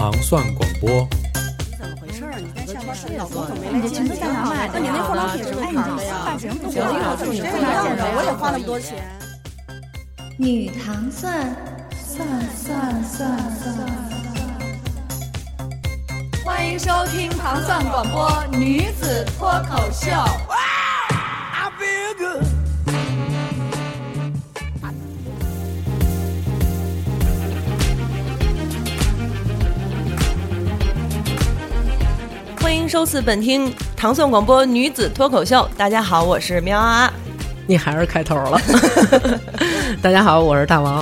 糖蒜广播。怎么回事儿？你在下边睡，老公怎么没来接你啊？那你那化妆品什么牌的呀？发型不行，你这样的我也花那么多钱。女糖蒜，蒜蒜蒜蒜。欢迎收听糖蒜广播女子脱口秀。收视本厅唐宋广播女子脱口秀。大家好，我是喵啊。你还是开头了。大家好，我是大王。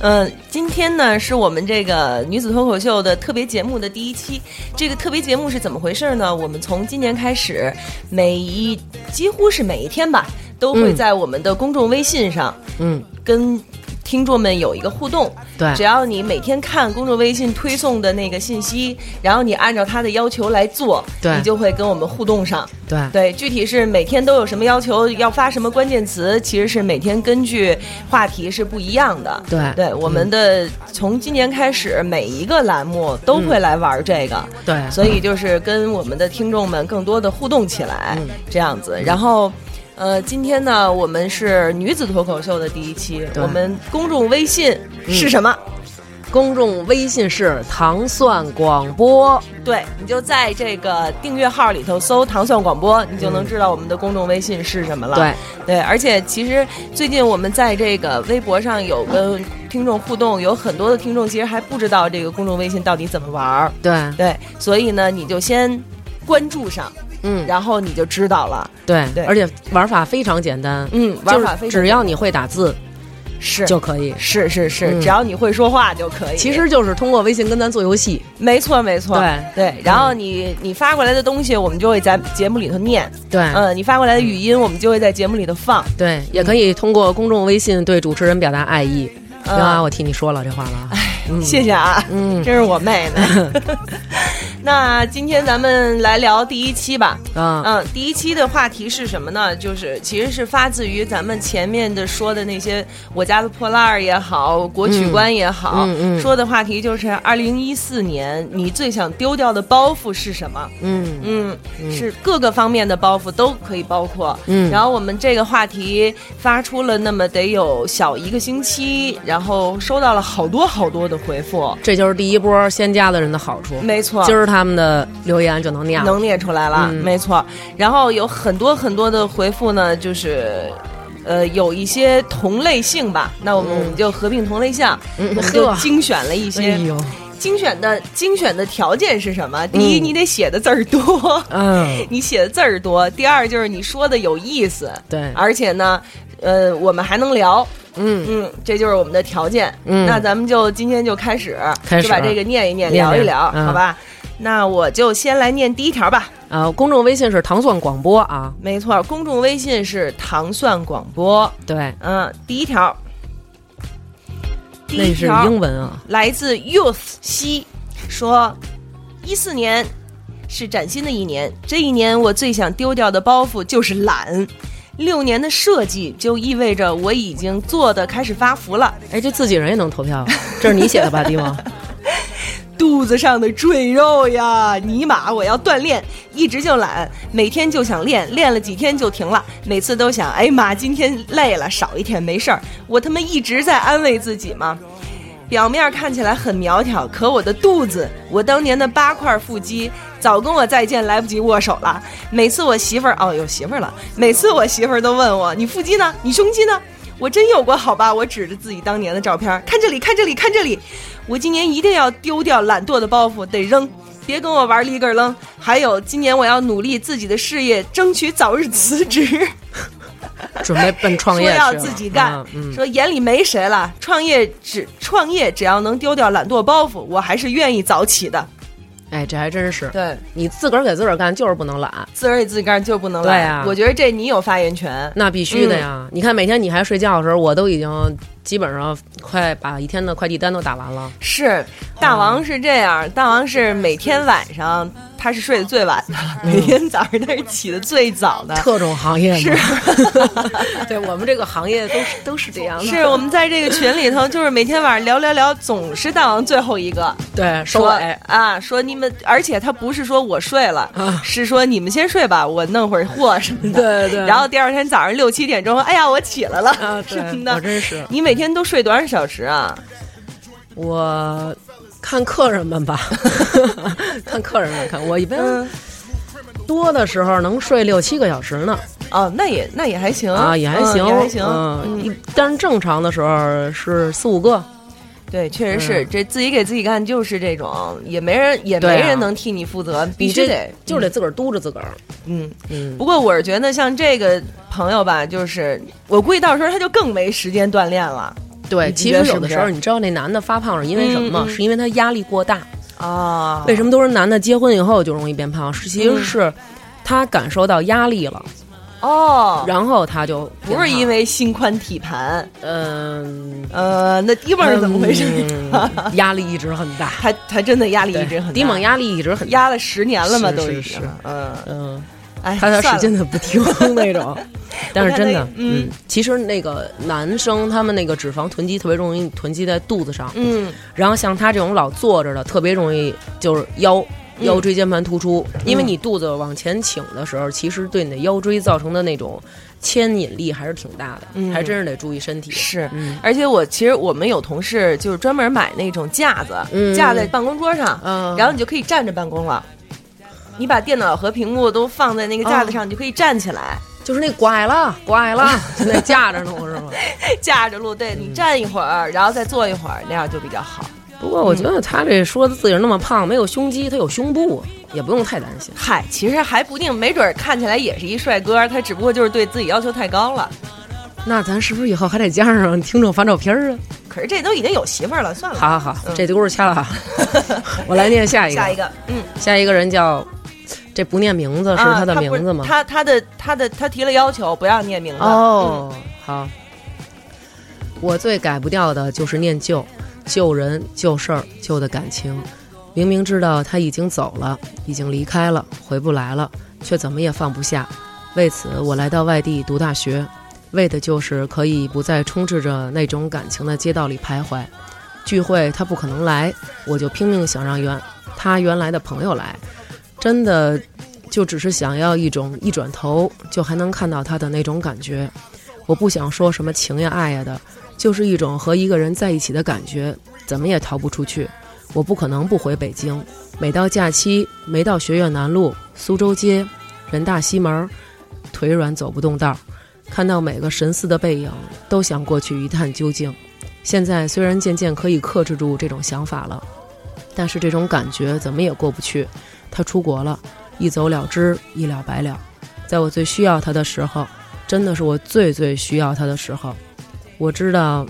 嗯，今天呢是我们这个女子脱口秀的特别节目的第一期。这个特别节目是怎么回事呢？我们从今年开始，每一几乎是每一天吧，都会在我们的公众微信上，嗯，跟听众们有一个互动。对只要你每天看公众微信推送的那个信息，然后你按照他的要求来做，对你就会跟我们互动上。对对，具体是每天都有什么要求，要发什么关键词，其实是每天根据话题是不一样的。对对，我们的从今年开始，每一个栏目都会来玩这个。对所以就是跟我们的听众们更多的互动起来，嗯这样子。然后，呃，今天呢，我们是女子脱口秀的第一期，我们公众微信是什么？公众微信是糖蒜广播。对，你就在这个订阅号里头搜“糖蒜广播”，你就能知道我们的公众微信是什么了。对对，而且其实最近我们在这个微博上有跟听众互动，有很多的听众其实还不知道这个公众微信到底怎么玩儿。对对，所以呢，你就先关注上，嗯，然后你就知道了。对对而且玩法非常简单。嗯，玩法非常只要你会打字是就可以。是是是，嗯只要你会说话就可以。其实就是通过微信跟咱做游戏。没错没错，对对。然后你你发过来的东西，我们就会在节目里头念。对嗯，你发过来的语音，我们就会在节目里头放。对，也可以通过公众微信对主持人表达爱意。嗯行啊，我替你说了这话了哎。嗯谢谢啊，嗯这是我妹呢。那今天咱们来聊第一期吧。啊，嗯，第一期的话题是什么呢？就是其实是发自于咱们前面的说的那些我家的破烂儿也好，国曲观也好，嗯嗯嗯说的话题就是二零一四年你最想丢掉的包袱是什么？嗯嗯，是各个方面的包袱都可以包括。嗯然后我们这个话题发出了那么得有小一个星期，然后收到了好多好多的回复。这就是第一波先加的人的好处。没错，今儿他们的留言就能念。能念出来了，嗯没错。然后有很多很多的回复呢，就是。呃，有一些同类性吧，那我们、我们就合并同类项，嗯我们就精选了一哎些。呦，精选的精选的条件是什么？第一，嗯你得写的字儿多，嗯，你写的字儿多；第二，就是你说的有意思，对而且呢，呃，我们还能聊。嗯，嗯，这就是我们的条件。嗯那咱们就今天就开始，开始就把这个念一念，聊一聊，嗯好吧？那我就先来念第一条吧。啊，公众微信是糖蒜广播啊。没错，公众微信是糖蒜广播。对，嗯，第一条，第那是英文啊。来自 Youth 西说，一四年是崭新的一年，这一年我最想丢掉的包袱就是懒。六年的设计就意味着我已经做的开始发福了，哎，这自己人也能投票？这是你写的吧，迪蒙？肚子上的赘肉呀，尼玛！我要锻炼，一直就懒，每天就想练，练了几天就停了，每次都想，哎妈，今天累了，少一天没事儿。我他妈一直在安慰自己嘛。表面看起来很苗条，可我的肚子，我当年的八块腹肌，早跟我再见来不及握手了。每次我媳妇儿，哦，有媳妇儿了。每次我媳妇儿都问我，你腹肌呢？你胸肌呢？我真有过好吧？我指着自己当年的照片儿，看这里，看这里，看这里。我今年一定要丢掉懒惰的包袱，得扔，别跟我玩立个扔。还有，今年我要努力自己的事业，争取早日辞职。准备奔创业 说要去了自己干，嗯，嗯说眼里没谁了。创业只创业，只要能丢掉懒惰包袱，我还是愿意早起的。哎，这还真是。对，你自个儿给自个儿干，就是不能懒，自个儿给自己干就不能懒。对啊我觉得这你有发言权。那必须的呀。嗯你看每天你还睡觉的时候，我都已经基本上快把一天的快递单都打完了。是，大王是这样，大王是每天晚上他是睡得最晚的，每天早上他是起的最早的。特种行业是，对我们这个行业都是都是这样的。是我们在这个群里头，就是每天晚上聊聊聊，总是大王最后一个。对，收说尾啊，说你们，而且他不是说我睡了，是说你们先睡吧，我弄会儿货什么的。对对。然后第二天早上六七点钟，哎呀，我起来了啊，什么的。我真是。你每天都睡多少小时啊？我看客人们吧，看客人们看。我一般多的时候能睡六七个小时呢。哦，那也那也还行啊，也还行，也还行。嗯，但是正常的时候是四五个。对，确实是，这自己给自己干就是这种，也没人也没人能替你负责，必须得就得自个儿督着自个儿。嗯嗯。不过我是觉得像这个朋友吧，就是我估计到时候他就更没时间锻炼了。对，其实有的时候你知道那男的发胖是因为什么吗？是因为他压力过大啊。为什么都是男的结婚以后就容易变胖？是其实是他感受到压力了。哦，然后他就不是因为心宽体盘，嗯。呃，那迪蒙是怎么回事？压力一直很大，他他真的压力一直很大。迪蒙压力一直很压了十年了嘛，都已经，嗯。嗯，哎，他他使劲的不听那种，但是真的，嗯，其实那个男生他们那个脂肪囤积特别容易囤积在肚子上，嗯，然后像他这种老坐着的，特别容易就是腰。腰椎间盘突出，因为你肚子往前倾的时候，其实对你的腰椎造成的那种牵引力还是挺大的，还真是得注意身体。是，而且我其实我们有同事就是专门买那种架子，架在办公桌上，然后你就可以站着办公了。你把电脑和屏幕都放在那个架子上，你就可以站起来。就是那拐了，拐了，就那架着录是吗？架着录，对你站一会儿，然后再坐一会儿，那样就比较好。不过我觉得他这说自己那么胖，没有胸肌，他有胸部，也不用太担心。嗨，其实还不定，没准看起来也是一帅哥，他只不过就是对自己要求太高了。那咱是不是以后还得加上听众发照片啊？可是这都已经有媳妇儿了，算了。好好好，这故事掐了哈。我来念下一个。下一个，嗯，下一个人叫，这不念名字是他的名字吗？他他的他的他提了要求，不要念名字。哦，好。我最改不掉的就是念旧。旧人、旧事儿、旧的感情，明明知道他已经走了，已经离开了，回不来了，却怎么也放不下。为此，我来到外地读大学，为的就是可以不再充斥着那种感情的街道里徘徊。聚会他不可能来，我就拼命想让原他原来的朋友来，真的就只是想要一种一转头就还能看到他的那种感觉。我不想说什么情呀爱呀的。就是一种和一个人在一起的感觉，怎么也逃不出去。我不可能不回北京。每到假期，没到学院南路、苏州街、人大西门，腿软走不动道儿。看到每个神似的背影，都想过去一探究竟。现在虽然渐渐可以克制住这种想法了，但是这种感觉怎么也过不去。他出国了，一走了之，一了百了。在我最需要他的时候，真的是我最最需要他的时候。我知道，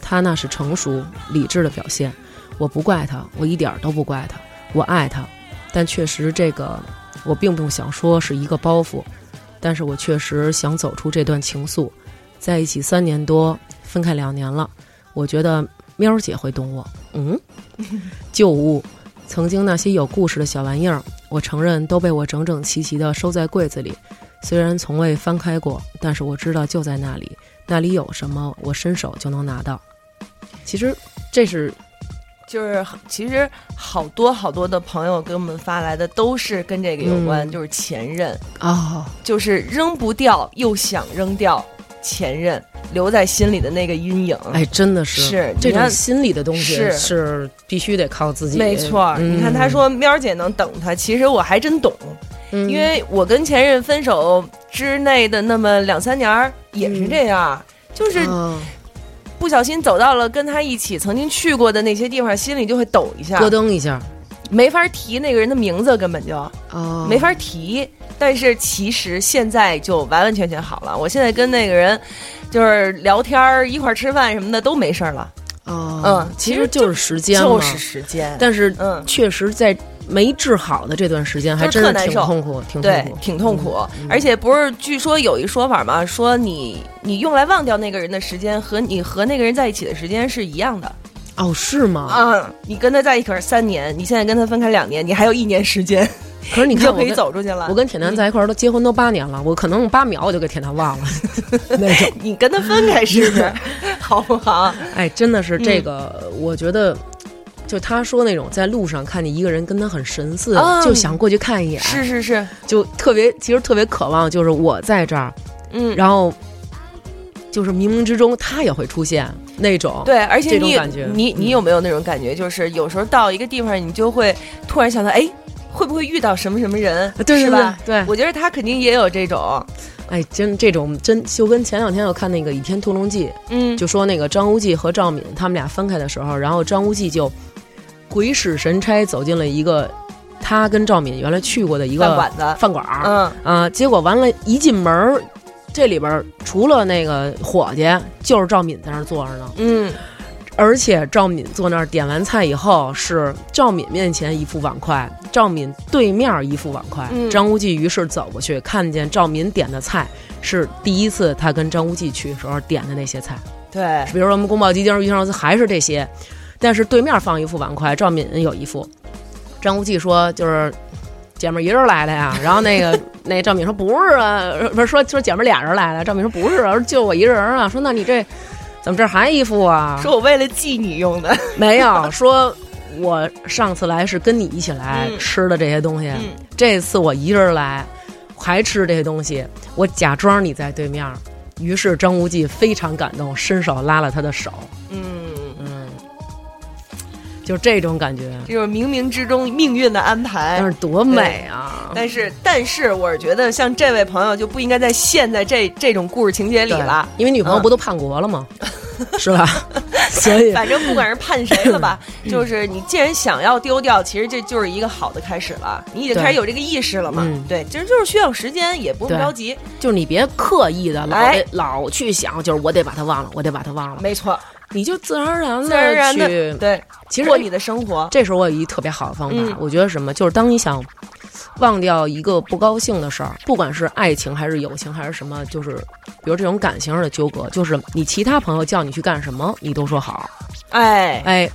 他那是成熟理智的表现。我不怪他，我一点都不怪他。我爱他，但确实这个我并不想说是一个包袱。但是我确实想走出这段情愫。在一起三年多，分开两年了。我觉得喵姐会懂我。嗯，旧物，曾经那些有故事的小玩意儿，我承认都被我整整齐齐地收在柜子里。虽然从未翻开过，但是我知道就在那里。那里有什么，我伸手就能拿到。其实这是，就是其实好多好多的朋友给我们发来的都是跟这个有关，就是前任。啊，就是扔不掉又想扔掉前任留在心里的那个阴影。哎，真的是是这种心理的东西是是必须得靠自己。没错，你看他说喵姐能等他，其实我还真懂。因为我跟前任分手之内的那么两三年也是这样，就是不小心走到了跟他一起曾经去过的那些地方，心里就会抖一下，咯噔一下，没法提那个人的名字，根本就没法提。但是其实现在就完完全全好了，我现在跟那个人就是聊天儿一块儿吃饭什么的都没事儿了。嗯，其实就是时间，就是时间。但是，嗯，确实在。没治好的这段时间，还是真是挺痛苦，挺痛对苦，，挺痛苦。嗯而且不是，据说有一说法嘛，说你你用来忘掉那个人的时间和你和那个人在一起的时间是一样的哦，是吗？啊。你跟他在一起三年，你现在跟他分开两年，你还有一年时间，可是你看，我可以走出去了。我跟铁男在一块儿都结婚都八年了，我可能八秒我就给铁男忘了 那种。你跟他分开试试，好不好？哎，真的是嗯这个，我觉得。就他说那种在路上看见一个人跟他很神似，嗯就想过去看一眼，是是是，就特别其实特别渴望，就是我在这儿，嗯，然后就是冥冥之中他也会出现那种，对，而且你你你嗯有没有那种感觉？就是有时候到一个地方，你就会突然想到，哎，会不会遇到什么什么人？对对是吧？对对我觉得他肯定也有这种，哎，真这种真就跟前两天我看那个《倚天屠龙记》，嗯，就说那个张无忌和赵敏他们俩分开的时候，然后张无忌就鬼使神差走进了一个他跟赵敏原来去过的一个饭馆子，饭馆儿嗯，啊，结果完了，一进门儿，这里边儿除了那个伙计，就是赵敏在那儿坐着呢。嗯，而且赵敏坐那儿点完菜以后，是赵敏面前一副碗筷，赵敏对面一副碗筷。嗯张无忌于是走过去，看见赵敏点的菜是第一次他跟张无忌去的时候点的那些菜，对，比如说我们宫保鸡丁、鱼香肉丝还是这些，但是对面放一副碗筷，赵敏有一副。张无忌说就是。姐们儿一人来的呀，然后那个那赵敏说不是啊，不是说说姐们儿俩人来的，赵敏说不是啊，说就我一人啊，说那你这怎么这还一副啊？说我为了记你用的，没有，说我上次来是跟你一起来嗯。吃的这些东西，嗯。这次我一人来还吃这些东西，我假装你在对面儿。于是张无忌非常感动，伸手拉了他的手，嗯，嗯，就这种感觉，就是冥冥之中命运的安排但。是多美啊！但是，但是，我是觉得像这位朋友就不应该再陷在这这种故事情节里了。因为女朋友嗯不都叛国了吗？是吧？所以 反正不管是判谁了吧，就是你既然想要丢掉，其实这就是一个好的开始了。你已经开始有这个意识了嘛？嗯对，其实就是需要时间，也不用着急。就是你别刻意的老哎得老去想，就是我得把它忘了，我得把它忘了，没错，你就自然而然自然而然的去。对，其实过你的生活。这时候我有一特别好的方法，嗯我觉得什么，就是当你想忘掉一个不高兴的事儿，不管是爱情还是友情还是什么，就是比如这种感情上的纠葛，就是你其他朋友叫你去干什么，你都说好，哎，哎，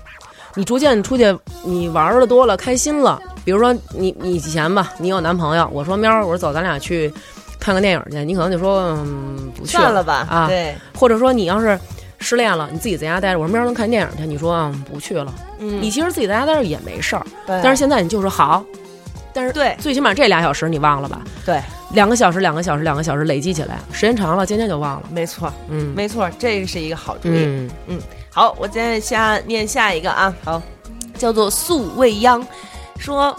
你逐渐出去，你玩的多了，开心了。比如说你你以前吧，你有男朋友，我说喵儿，我说走，咱俩去看个电影去，你可能就说嗯不去算了吧。啊，对，或者说你要是失恋了，你自己在家待着，我说喵儿能看电影去，你说嗯不去了，嗯，你其实自己在家待着也没事儿，对。但是现在你就说好，但是对最起码这俩小时你忘了吧？对，两个小时，两个小时，两个小时累积起来，时间长了，渐渐就忘了。没错，嗯，没错，这是一个好主意。嗯，好，我再下念下一个啊，好，叫做素未央，说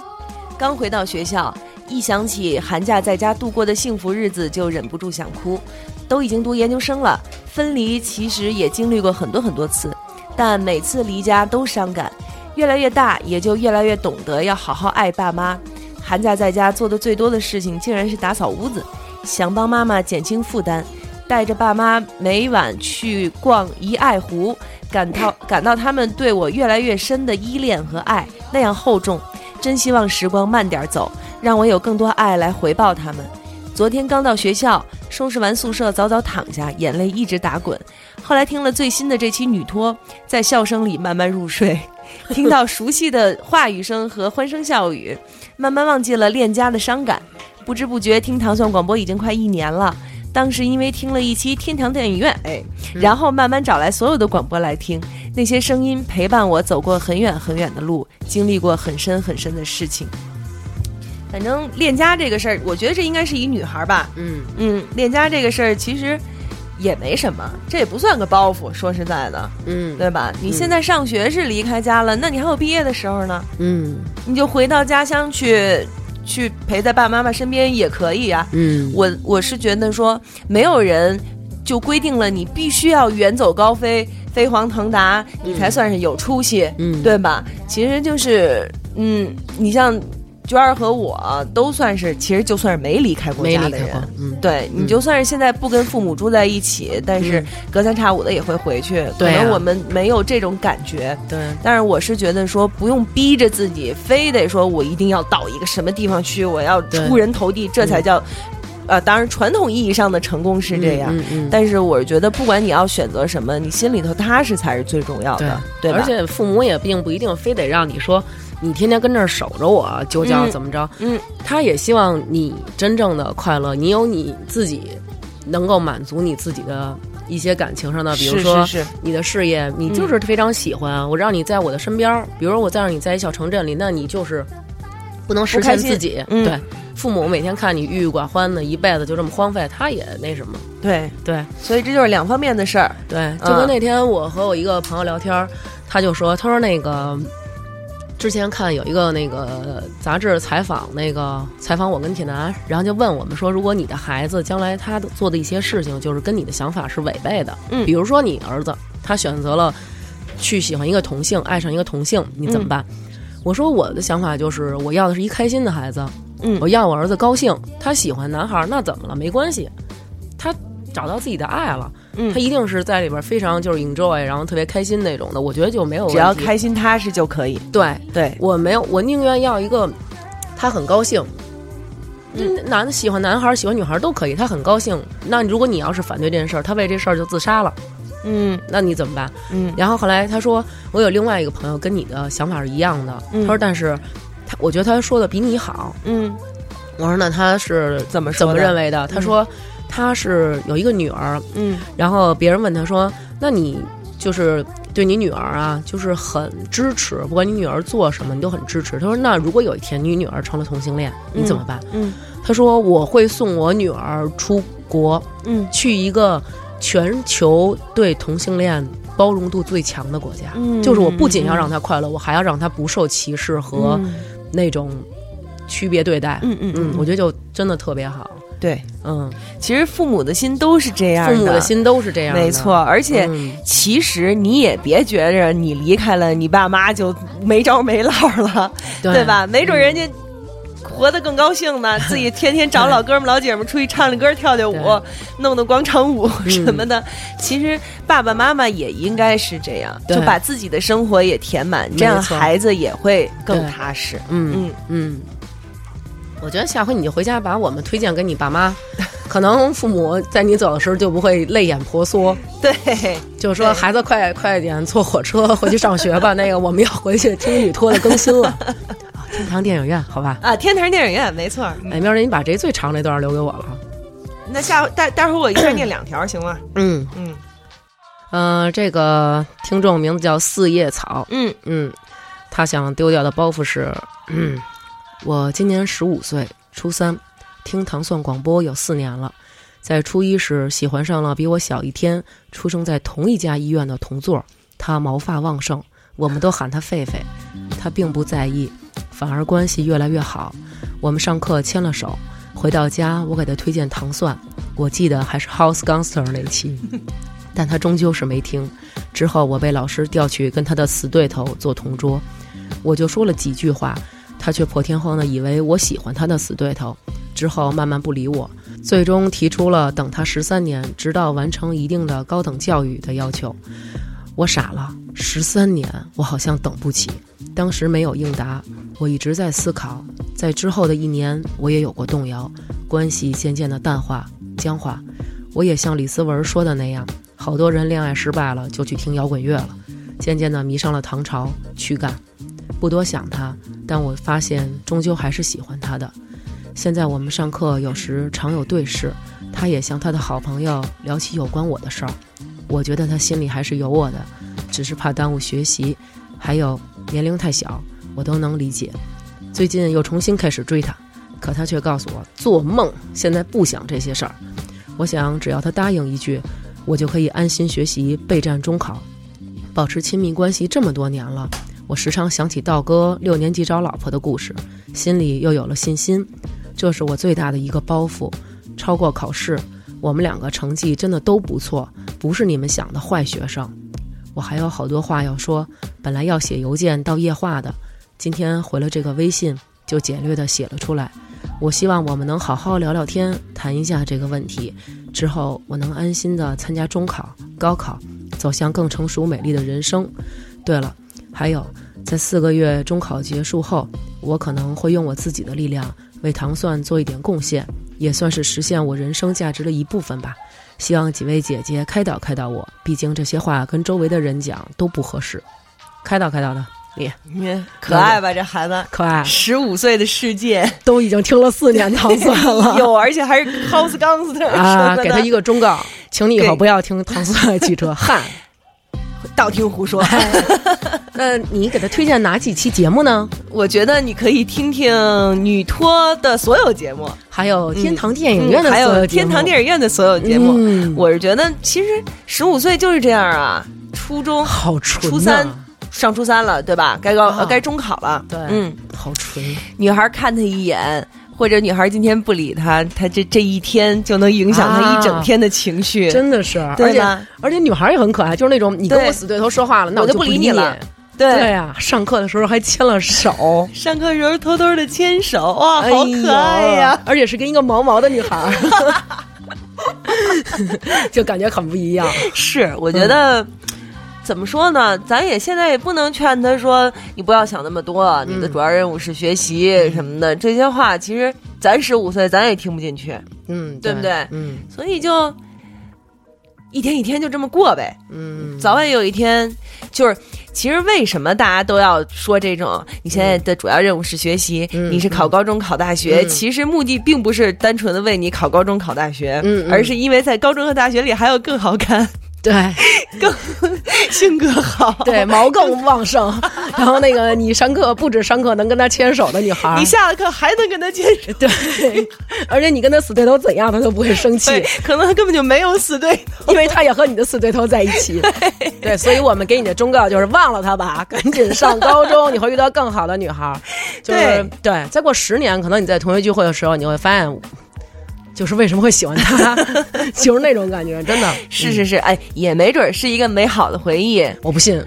刚回到学校，一想起寒假在家度过的幸福日子，就忍不住想哭。都已经读研究生了，分离其实也经历过很多很多次，但每次离家都伤感。越来越大，也就越来越懂得要好好爱爸妈。寒假在家做的最多的事情，竟然是打扫屋子，想帮妈妈减轻负担。带着爸妈每晚去逛一爱湖，感到 感到他们对我越来越深的依恋和爱那样厚重，真希望时光慢点走，让我有更多爱来回报他们。昨天刚到学校，收拾完宿舍，早早躺下，眼泪一直打滚。后来听了最新的这期女托，在笑声里慢慢入睡，听到熟悉的话语声和欢声笑语，慢慢忘记了恋家的伤感。不知不觉听糖蒜广播已经快一年了。当时因为听了一期天堂电影院，哎，然后慢慢找来所有的广播来听，那些声音陪伴我走过很远很远的路，经历过很深很深的事情。反正恋家这个事儿，我觉得这应该是一女孩吧。嗯，嗯，恋家这个事儿其实也没什么，这也不算个包袱。说实在的，嗯，对吧？你现在上学是离开家了，那你还有毕业的时候呢，嗯，你就回到家乡去，去陪在爸爸妈妈身边也可以啊。嗯，我我是觉得说，没有人就规定了你必须要远走高飞、飞黄腾达，你才算是有出息，嗯对吧？其实就是，嗯，你像娟儿和我都算是，其实就算是没离开过家的人。嗯，对你就算是现在不跟父母住在一起，但是隔三差五的也会回去。可能我们没有这种感觉。对，但是我是觉得说，不用逼着自己，非得说我一定要到一个什么地方去，我要出人头地，这才叫。呃，当然，传统意义上的成功是这样，但是我觉得，不管你要选择什么，你心里头踏实才是最重要的，对而且父母也并不一定非得让你说，你天天跟这儿守着我，就叫怎么着？嗯，他也希望你真正的快乐，你有你自己能够满足你自己的一些感情上的，比如说你的事业，你就是非常喜欢我让你在我的身边，比如我再让你在一小城镇里，那你就是不能实现自己，对。父母每天看你郁郁寡欢的，一辈子就这么荒废，他也那什么。对对，所以这就是两方面的事儿。对，就跟那天我和我一个朋友聊天，他就说，他说那个之前看有一个那个杂志采访，那个采访我跟铁男，然后就问我们说，如果你的孩子将来他做的一些事情，就是跟你的想法是违背的，嗯，比如说你儿子他选择了去喜欢一个同性，爱上一个同性，你怎么办？我说我的想法就是，我要的是一开心的孩子。嗯，我要我儿子高兴，他喜欢男孩，那怎么了？没关系，他找到自己的爱了，嗯，他一定是在里边非常就是 enjoy，然后特别开心那种的。我觉得就没有，只要开心踏实就可以。对对，我没有，我宁愿要一个他很高兴，男的喜欢男孩喜欢女孩都可以，他很高兴。那如果你要是反对这件事儿，他为这事儿就自杀了，嗯，那你怎么办？嗯，然后后来他说，我有另外一个朋友跟你的想法是一样的，他说但是。他我觉得他说的比你好，嗯，我说那他是怎么怎么认为的？他说他是有一个女儿，嗯，然后别人问他说，那你就是对你女儿啊，就是很支持，不管你女儿做什么，你都很支持。他说那如果有一天你女儿成了同性恋，你怎么办？嗯，他说我会送我女儿出国，嗯，去一个全球对同性恋。包容度最强的国家，就是我不仅要让他快乐，我还要让他不受歧视和那种区别对待。嗯嗯嗯，我觉得就真的特别好。对，嗯，其实父母的心都是这样的，父母的心都是这样，没错。而且，其实你也别觉着你离开了你爸妈就没招没落了，对吧？没准人家。活得更高兴呢，自己天天找老哥们老姐们出去唱唱歌、跳跳舞，弄弄广场舞什么的。其实爸爸妈妈也应该是这样，就把自己的生活也填满，这样孩子也会更踏实。嗯嗯嗯。我觉得下回你就回家把我们推荐给你爸妈，可能父母在你走的时候就不会泪眼婆娑。对，就是说孩子快快点坐火车回去上学吧。那个我们要回去听女托的更新了。天堂电影院，好吧？啊，天堂电影院，没错。哎，喵人，你把这最长那段留给我了。那下回待待会儿我一下念两条，行吗？嗯嗯。呃，这个听众名字叫四叶草。嗯嗯，他想丢掉的包袱是：嗯，我今年十五岁，初三，听糖蒜广播有四年了。在初一时喜欢上了比我小一天、出生在同一家医院的同座，他毛发旺盛，我们都喊他狒狒。他并不在意。反而关系越来越好，我们上课牵了手，回到家我给他推荐糖蒜，我记得还是 House Gangster 那期，但他终究是没听。之后我被老师调去跟他的死对头做同桌，我就说了几句话，他却破天荒的以为我喜欢他的死对头，之后慢慢不理我，最终提出了等他十三年，直到完成一定的高等教育的要求。我傻了，十三年，我好像等不起。当时没有应答，我一直在思考。在之后的一年，我也有过动摇，关系渐渐的淡化、僵化。我也像李思文说的那样，好多人恋爱失败了就去听摇滚乐了，渐渐的迷上了唐朝、躯干。不多想他，但我发现终究还是喜欢他的。现在我们上课有时常有对视，他也向他的好朋友聊起有关我的事儿。我觉得他心里还是有我的，只是怕耽误学习，还有年龄太小，我都能理解。最近又重新开始追他，可他却告诉我做梦，现在不想这些事儿。我想只要他答应一句，我就可以安心学习备战中考。保持亲密关系这么多年了，我时常想起道哥六年级找老婆的故事，心里又有了信心。这是我最大的一个包袱，超过考试。我们两个成绩真的都不错，不是你们想的坏学生。我还有好多话要说，本来要写邮件到夜话的，今天回了这个微信，就简略的写了出来。我希望我们能好好聊聊天，谈一下这个问题。之后我能安心的参加中考、高考，走向更成熟美丽的人生。对了，还有，在四个月中考结束后，我可能会用我自己的力量为糖蒜做一点贡献，也算是实现我人生价值的一部分吧。希望几位姐姐开导开导我，毕竟这些话跟周围的人讲都不合适。开导开导的。你你可爱吧？这孩子可爱，十五岁的世界都已经听了四年糖蒜了，有而且还是 House Gangster 啊！给他一个忠告，请你以后不要听糖蒜汽车，汗，道听途说。那你给他推荐哪几期节目呢？我觉得你可以听听女托的所有节目，还有天堂电影院的，还有天堂电影院的所有节目。我是觉得，其实十五岁就是这样啊，初中好纯，初三。上初三了，对吧？该高该中考了。对，嗯，好纯。女孩看他一眼，或者女孩今天不理他，他这这一天就能影响他一整天的情绪。真的是，而且而且女孩也很可爱，就是那种你跟我死对头说话了，那我就不理你了。对对呀，上课的时候还牵了手，上课时候偷偷的牵手，哇，好可爱呀！而且是跟一个毛毛的女孩，就感觉很不一样。是，我觉得。怎么说呢？咱也现在也不能劝他说你不要想那么多，你的主要任务是学习什么的。这些话其实咱十五岁咱也听不进去，嗯，对不对？嗯，所以就一天一天就这么过呗。嗯，早晚有一天，就是其实为什么大家都要说这种？你现在的主要任务是学习，你是考高中考大学。其实目的并不是单纯的为你考高中考大学，而是因为在高中和大学里还有更好看。对，更 性格好，对毛更旺盛。然后那个你上课不止上课能跟他牵手的女孩，你下了课还能跟他牵手。对，而且你跟他死对头怎样，他都不会生气。可能他根本就没有死对头，因为他也和你的死对头在一起。对，所以我们给你的忠告就是忘了他吧，赶紧上高中，你会遇到更好的女孩。就是对，再过十年，可能你在同学聚会的时候，你会发现。就是为什么会喜欢他，就是那种感觉，真的是是是，哎，也没准是一个美好的回忆，我不信，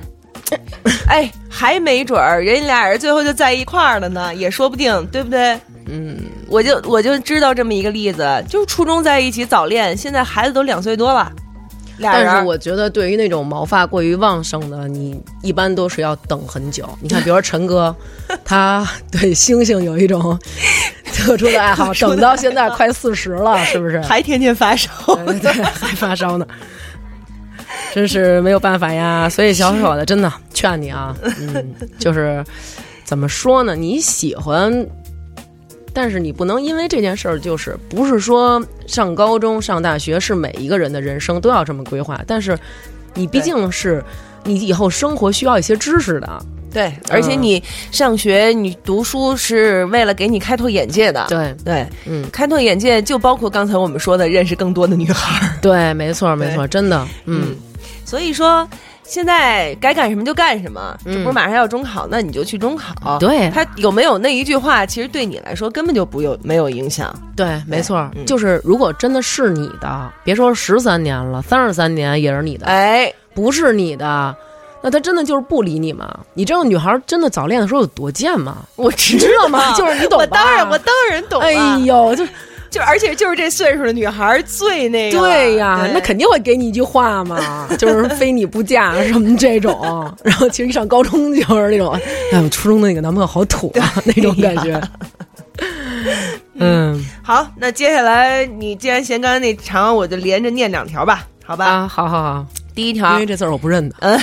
哎，还没准儿人俩人最后就在一块儿了呢，也说不定，对不对？嗯，我就我就知道这么一个例子，就初中在一起早恋，现在孩子都两岁多了。但是我觉得，对于那种毛发过于旺盛的，你一般都是要等很久。你看，比如说陈哥，他对星星有一种特殊的爱好，等到现在快四十了，是不是？还天天发烧，对，还发烧呢，真是没有办法呀。所以小伙子，真的劝你啊，嗯，就是怎么说呢？你喜欢。但是你不能因为这件事儿，就是不是说上高中、上大学是每一个人的人生都要这么规划。但是，你毕竟是你以后生活需要一些知识的，对。而且你上学、你读书是为了给你开拓眼界的，对对，嗯，开拓眼界就包括刚才我们说的认识更多的女孩儿，对，没错没错，真的，嗯，所以说。现在该干什么就干什么，这不是马上要中考，那你就去中考。对他有没有那一句话，其实对你来说根本就不有没有影响。对，没错，就是如果真的是你的，别说十三年了，三十三年也是你的。哎，不是你的，那他真的就是不理你吗？你知道女孩真的早恋的时候有多贱吗？我知道吗？就是你懂我当然，我当然懂。哎呦，就。就而且就是这岁数的女孩最那个，对呀，那肯定会给你一句话嘛，就是非你不嫁什么这种。然后其实一上高中就是那种，哎，我初中的那个男朋友好土啊，那种感觉。嗯，好，那接下来你既然嫌刚才那长，我就连着念两条吧，好吧？啊，好好好，第一条，因为这字儿我不认得。嗯，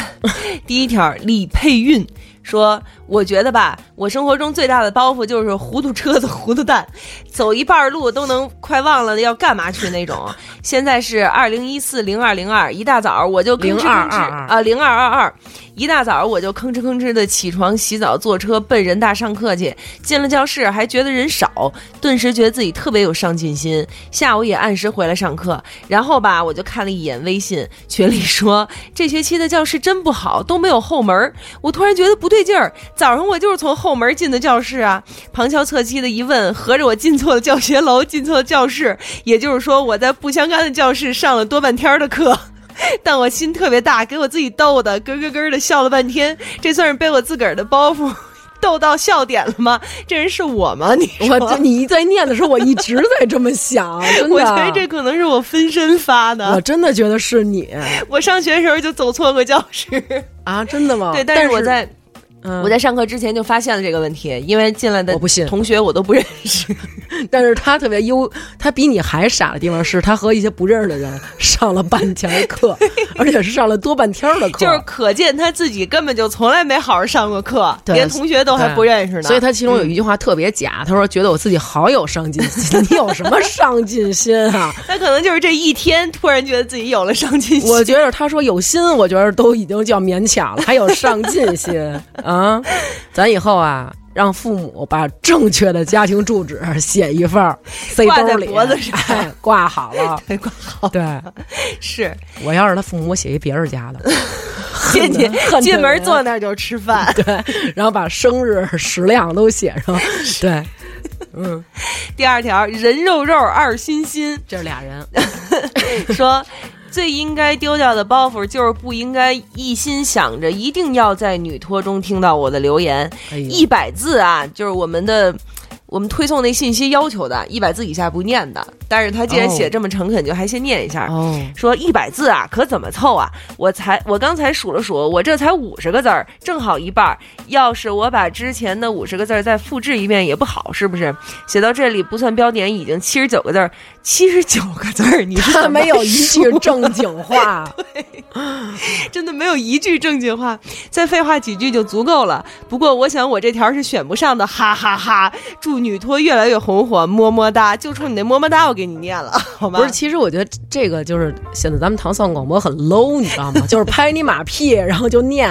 第一条李佩韵。说，我觉得吧，我生活中最大的包袱就是糊涂车子、糊涂蛋，走一半路都能快忘了要干嘛去那种。现在是二零一四零二零二，一大早我就吭哧吭哧啊零二二二。一大早我就吭哧吭哧的起床、洗澡、坐车奔人大上课去。进了教室还觉得人少，顿时觉得自己特别有上进心。下午也按时回来上课。然后吧，我就看了一眼微信群里说，这学期的教室真不好，都没有后门。我突然觉得不对劲儿。早上我就是从后门进的教室啊。旁敲侧击的一问，合着我进错了教学楼，进错了教室。也就是说，我在不相干的教室上了多半天的课。但我心特别大，给我自己逗的咯咯咯的笑了半天，这算是背我自个儿的包袱，逗到笑点了吗？这人是我吗？你我这你在念的时候，我一直在这么想，真的。我觉得这可能是我分身发的。我真的觉得是你。我上学的时候就走错过教室啊！真的吗？对，但是我在。我在上课之前就发现了这个问题，因为进来的我不信同学我都不认识，但是他特别优，他比你还傻的地方是他和一些不认识的人上了半天课，而且是上了多半天的课，就是可见他自己根本就从来没好好上过课，连同学都还不认识呢。所以他其中有一句话特别假，他说觉得我自己好有上进心，你有什么上进心啊？他可能就是这一天突然觉得自己有了上进心。我觉得他说有心，我觉得都已经叫勉强了，还有上进心啊。咱以后啊，让父母把正确的家庭住址写一份儿，塞兜里，脖子上。挂好了，挂好。对，是。我要是他父母，我写一别人家的，进去进门坐那儿就吃饭，对，然后把生日食量都写上，对，嗯。第二条，人肉肉二心心，这是俩人。说。最应该丢掉的包袱，就是不应该一心想着一定要在女托中听到我的留言。一百字啊，就是我们的。我们推送那信息要求的一百字以下不念的，但是他既然写这么诚恳，就还先念一下。说一百字啊，可怎么凑啊？我才我刚才数了数，我这才五十个字儿，正好一半。要是我把之前的五十个字再复制一遍也不好，是不是？写到这里不算标点，已经七十九个字儿，七十九个字儿，你他没有一句正经话，对，真的没有一句正经话，再废话几句就足够了。不过我想我这条是选不上的，哈哈哈！祝。女托越来越红火，么么哒！就冲你那么么哒，我给你念了，好吗？不是，其实我觉得这个就是显得咱们唐宋广播很 low，你知道吗？就是拍你马屁，然后就念，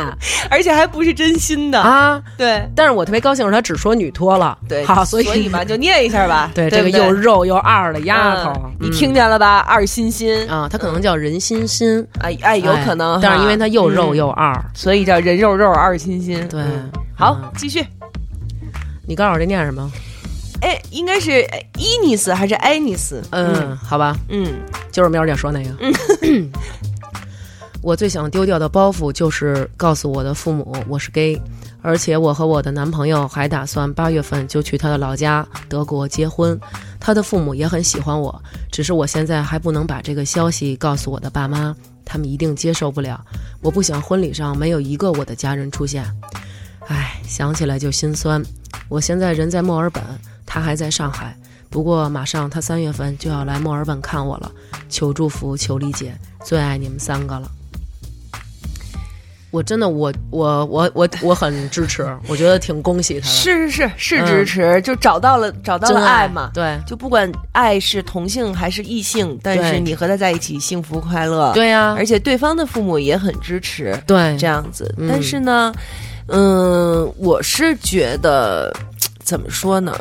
而且还不是真心的啊。对，但是我特别高兴是他只说女托了，对，好，所以嘛，就念一下吧。对，这个又肉又二的丫头，你听见了吧？二心心啊，她可能叫人心心，哎哎，有可能，但是因为她又肉又二，所以叫人肉肉二心心。对，好，继续。你告诉我这念什么？哎，应该是伊尼斯还是艾尼斯？嗯，好吧，嗯，就是喵姐说那个。我最想丢掉的包袱就是告诉我的父母我是 gay，而且我和我的男朋友还打算八月份就去他的老家德国结婚。他的父母也很喜欢我，只是我现在还不能把这个消息告诉我的爸妈，他们一定接受不了。我不想婚礼上没有一个我的家人出现。唉，想起来就心酸。我现在人在墨尔本。他还在上海，不过马上他三月份就要来墨尔本看我了，求祝福，求理解，最爱你们三个了。我真的，我我我我我很支持，我觉得挺恭喜他的。是是是是支持，就找到了找到了爱嘛。对，就不管爱是同性还是异性，但是你和他在一起幸福快乐。对呀，而且对方的父母也很支持。对，这样子。但是呢，嗯，我是觉得怎么说呢？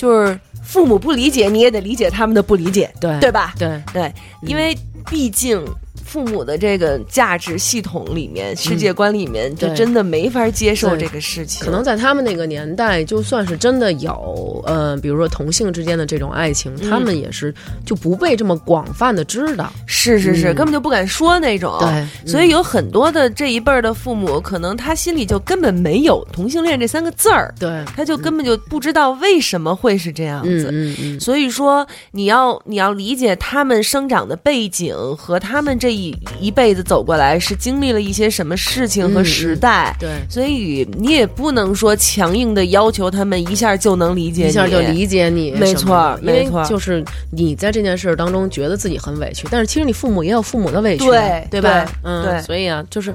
就是父母不理解，你也得理解他们的不理解，对对吧？对对，因为毕竟。父母的这个价值系统里面、世界观里面，就真的没法接受这个事情。可能在他们那个年代，就算是真的有，呃，比如说同性之间的这种爱情，他们也是就不被这么广泛的知道。是是是，根本就不敢说那种。对，所以有很多的这一辈儿的父母，可能他心里就根本没有同性恋这三个字儿。对，他就根本就不知道为什么会是这样子。嗯嗯。所以说，你要你要理解他们生长的背景和他们这一。一一辈子走过来，是经历了一些什么事情和时代，对，所以你也不能说强硬的要求他们一下就能理解，一下就理解你，没错，没错，就是你在这件事当中觉得自己很委屈，但是其实你父母也有父母的委屈，对，对吧？嗯，对，所以啊，就是。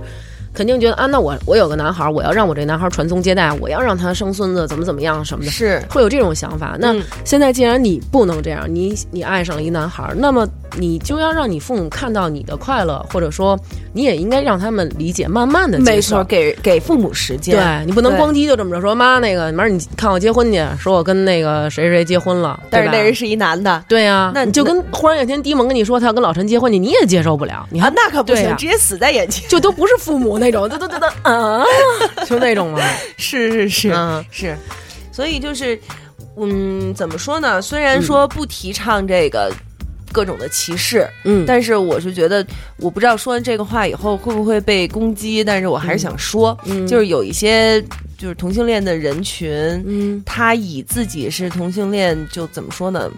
肯定觉得啊，那我我有个男孩，我要让我这男孩传宗接代，我要让他生孙子，怎么怎么样什么的，是。会有这种想法。那现在既然你不能这样，你你爱上了一男孩，那么你就要让你父母看到你的快乐，或者说你也应该让他们理解，慢慢的没错，给给父母时间。对你不能咣叽就这么着说，妈那个，明儿你看我结婚去，说我跟那个谁谁结婚了，但是那人是一男的，对呀，那你就跟忽然有天迪蒙跟你说他要跟老陈结婚去，你也接受不了，你看那可不行，直接死在眼前，就都不是父母那 种，就都都都。啊，就那种吗？是是是，嗯是，所以就是，嗯，怎么说呢？虽然说不提倡这个各种的歧视，嗯，但是我是觉得，我不知道说完这个话以后会不会被攻击，但是我还是想说，就是有一些就是同性恋的人群，嗯，他以自己是同性恋，就怎么说呢？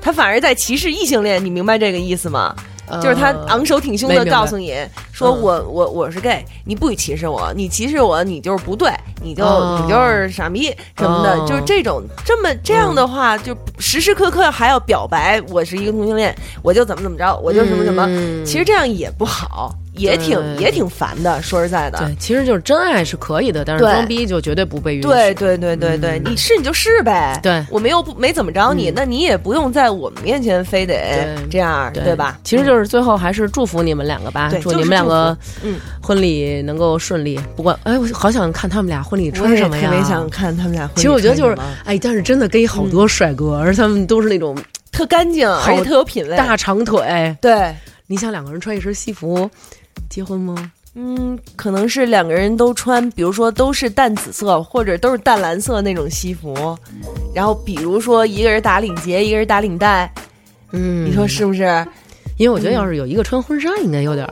他反而在歧视异性恋，你明白这个意思吗？就是他昂首挺胸的告诉你说我我我是 gay，你不许歧视我，你歧视我你就是不对，你就你就是傻逼什么的，就是这种这么这样的话，就时时刻刻还要表白我是一个同性恋，我就怎么怎么着，我就什么什么，其实这样也不好。也挺也挺烦的，说实在的。对，其实就是真爱是可以的，但是装逼就绝对不被允许。对对对对对，你是你就是呗。对，我没有不没怎么着你，那你也不用在我们面前非得这样，对吧？其实就是最后还是祝福你们两个吧，祝你们两个嗯婚礼能够顺利。不过哎，我好想看他们俩婚礼穿什么呀？特别想看他们俩。其实我觉得就是哎，但是真的跟好多帅哥，而他们都是那种特干净，而且特有品味，大长腿。对，你想两个人穿一身西服。结婚吗？嗯，可能是两个人都穿，比如说都是淡紫色或者都是淡蓝色那种西服，然后比如说一个人打领结，一个人打领带，嗯，你说是不是？因为我觉得要是有一个穿婚纱，应该有点。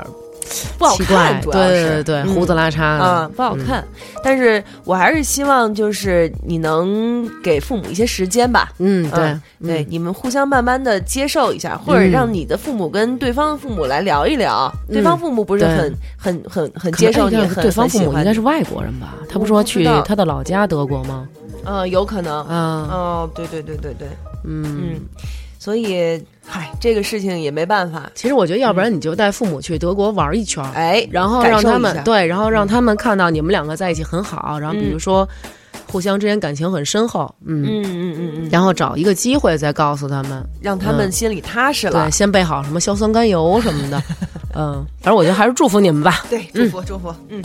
不好看，主要是对胡子拉碴啊，不好看。但是我还是希望，就是你能给父母一些时间吧。嗯，对对，你们互相慢慢的接受一下，或者让你的父母跟对方父母来聊一聊。对方父母不是很很很很接受你，对方父母应该是外国人吧？他不说去他的老家德国吗？嗯，有可能。嗯，哦，对对对对对，嗯。所以，嗨，这个事情也没办法。其实我觉得，要不然你就带父母去德国玩一圈，哎，然后让他们对，然后让他们看到你们两个在一起很好，然后比如说互相之间感情很深厚，嗯嗯嗯嗯嗯，然后找一个机会再告诉他们，让他们心里踏实了。对，先备好什么硝酸甘油什么的，嗯，反正我觉得还是祝福你们吧。对，祝福祝福。嗯，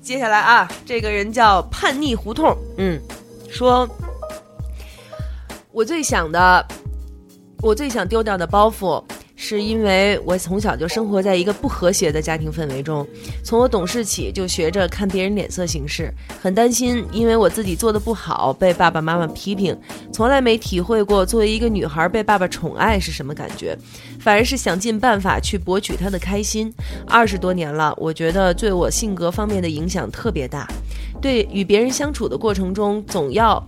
接下来啊，这个人叫叛逆胡同，嗯，说，我最想的。我最想丢掉的包袱，是因为我从小就生活在一个不和谐的家庭氛围中。从我懂事起，就学着看别人脸色行事，很担心因为我自己做的不好被爸爸妈妈批评。从来没体会过作为一个女孩被爸爸宠爱是什么感觉，反而是想尽办法去博取他的开心。二十多年了，我觉得对我性格方面的影响特别大。对与别人相处的过程中，总要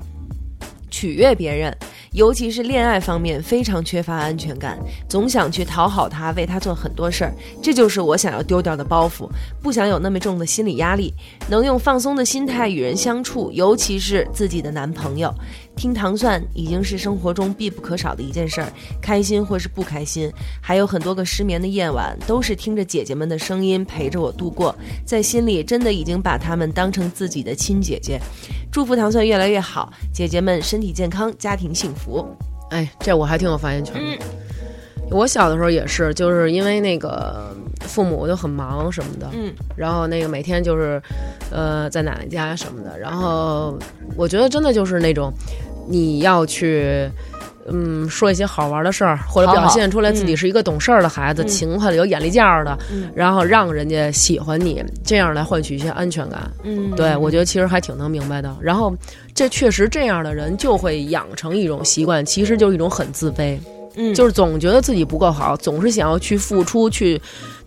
取悦别人。尤其是恋爱方面非常缺乏安全感，总想去讨好他，为他做很多事儿，这就是我想要丢掉的包袱，不想有那么重的心理压力，能用放松的心态与人相处，尤其是自己的男朋友。听糖蒜已经是生活中必不可少的一件事儿，开心或是不开心，还有很多个失眠的夜晚，都是听着姐姐们的声音陪着我度过，在心里真的已经把她们当成自己的亲姐姐。祝福糖蒜越来越好，姐姐们身体健康，家庭幸福。哎，这我还挺有发言权的。我小的时候也是，就是因为那个父母就很忙什么的，嗯，然后那个每天就是，呃，在奶奶家什么的，然后我觉得真的就是那种。你要去，嗯，说一些好玩的事儿，或者表现出来自己是一个懂事儿的孩子，勤快的、有眼力见儿的，然后让人家喜欢你，这样来换取一些安全感。嗯，对我觉得其实还挺能明白的。然后，这确实这样的人就会养成一种习惯，其实就是一种很自卑，嗯，就是总觉得自己不够好，总是想要去付出去。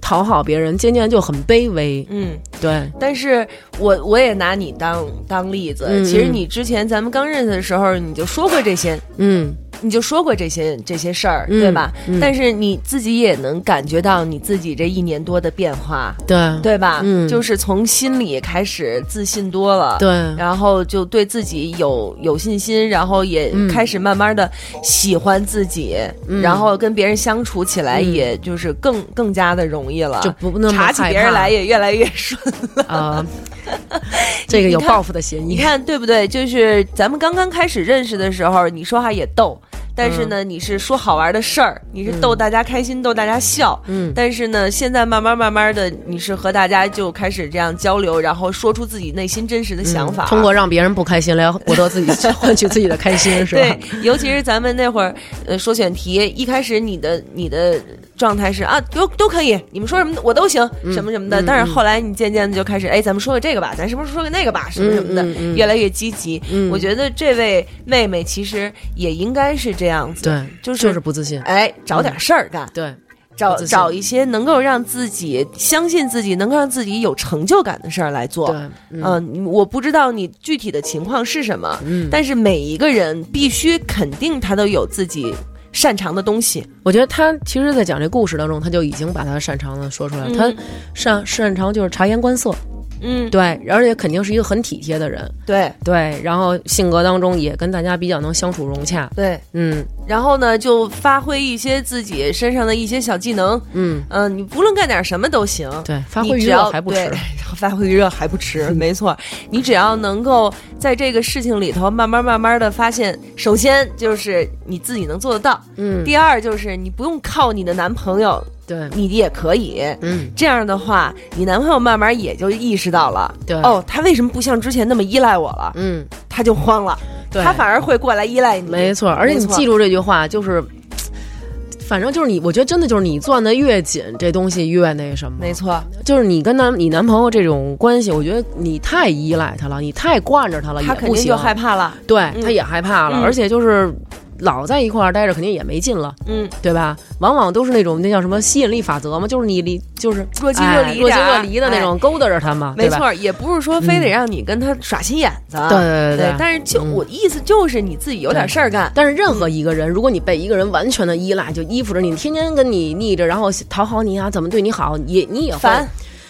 讨好别人，渐渐就很卑微。嗯，对。但是我我也拿你当当例子。其实你之前咱们刚认识的时候，你就说过这些。嗯。你就说过这些这些事儿，对吧？但是你自己也能感觉到你自己这一年多的变化，对对吧？嗯，就是从心里开始自信多了，对，然后就对自己有有信心，然后也开始慢慢的喜欢自己，然后跟别人相处起来，也就是更更加的容易了，就不那么查起别人来也越来越顺了 啊。这个有报复的嫌疑，你看对不对？就是咱们刚刚开始认识的时候，你说话也逗。但是呢，你是说好玩的事儿，你是逗大家开心，逗大家笑。嗯。但是呢，现在慢慢慢慢的，你是和大家就开始这样交流，然后说出自己内心真实的想法，通过让别人不开心来获得自己 换取自己的开心，是吧？对，尤其是咱们那会儿，呃，说选题，一开始你的你的状态是啊，都都可以，你们说什么我都行，什么什么的。但是后来你渐渐的就开始，哎，咱们说个这个吧，咱是不是说个那个吧，什么什么的，越来越积极。我觉得这位妹妹其实也应该是。这样子，对，就是就是不自信，哎，找点事儿干，对，找找一些能够让自己相信自己，能够让自己有成就感的事儿来做。对，嗯。我不知道你具体的情况是什么，嗯，但是每一个人必须肯定他都有自己擅长的东西。我觉得他其实，在讲这故事当中，他就已经把他擅长的说出来了。嗯他擅擅长就是察言观色，嗯，对，而且肯定是一个很体贴的人，对对，然后性格当中也跟大家比较能相处融洽，对。嗯然后呢，就发挥一些自己身上的一些小技能。嗯，嗯、你不论干点什么都行。对，发挥余热还不迟，发挥余热还不迟，没错。你只要能够在这个事情里头慢慢慢慢的发现，首先就是你自己能做得到，嗯，第二就是你不用靠你的男朋友，对，你也可以。嗯这样的话，你男朋友慢慢也就意识到了，对哦，他为什么不像之前那么依赖我了？嗯，他就慌了，对，他反而会过来依赖你。没错，而且你记住这句话，就是，反正就是你，我觉得真的就是你攥得越紧，这东西越那什么。没错，就是你跟男你男朋友这种关系，我觉得你太依赖他了，你太惯着他了，他肯定就。害怕了。对，嗯他也害怕了，嗯而且就是老在一块儿待着，肯定也没劲了，嗯，对吧？往往都是那种那叫什么吸引力法则嘛，就是你离就是若即哎若离若即若离的那种，勾搭着他嘛？没错，也不是说非得让你跟他耍心眼子。对对对对，但是就嗯我的意思就是你自己有点事儿干。但是任何一个人，如果你被一个人完全的依赖，就依附着你，天天跟你腻着，然后讨好你啊，怎么对你好，也你也烦，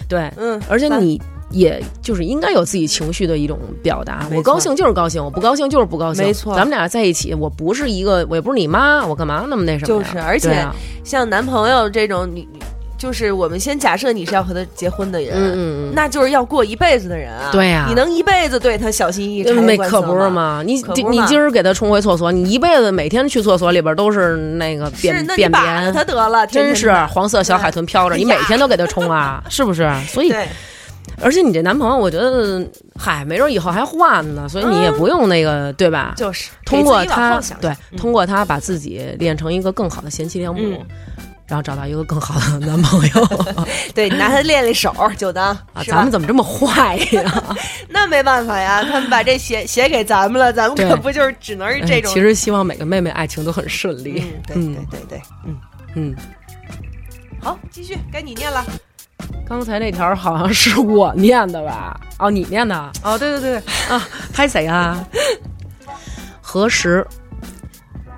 对，嗯，而且你也就是应该有自己情绪的一种表达。我高兴就是高兴，我不高兴就是不高兴。没错咱们俩在一起，我不是一个，我也不是你妈，我干嘛那么那什么？就是而且啊像男朋友这种，你你就是我们先假设你是要和他结婚的人，嗯嗯嗯。那就是要过一辈子的人啊。对呀你能一辈子对他小心翼翼、察言没可不是？吗？你你今儿给他冲回厕所，你一辈子每天去厕所里边都是那个是，便那便便，他得了，天真是黄色小海豚飘着，你每天都给他冲啊，是不是？所以对，而且你这男朋友，我觉得，嗨，没准以后还换呢，所以你也不用那个，对吧？就是通过他，对，嗯通过他把自己练成一个更好的贤妻良母，嗯然后找到一个更好的男朋友 对，你拿他练练手就当啊！咱们怎么这么坏呀？那没办法呀，他们把这写写给咱们了，咱们可不就是只能是这种？哎其实希望每个妹妹爱情都很顺利嗯，。对嗯对对对，嗯，嗯，好，继续该你念了。刚才那条好像是我念的吧？哦，你念的哦，对对对对，啊？拍谁啊？何时？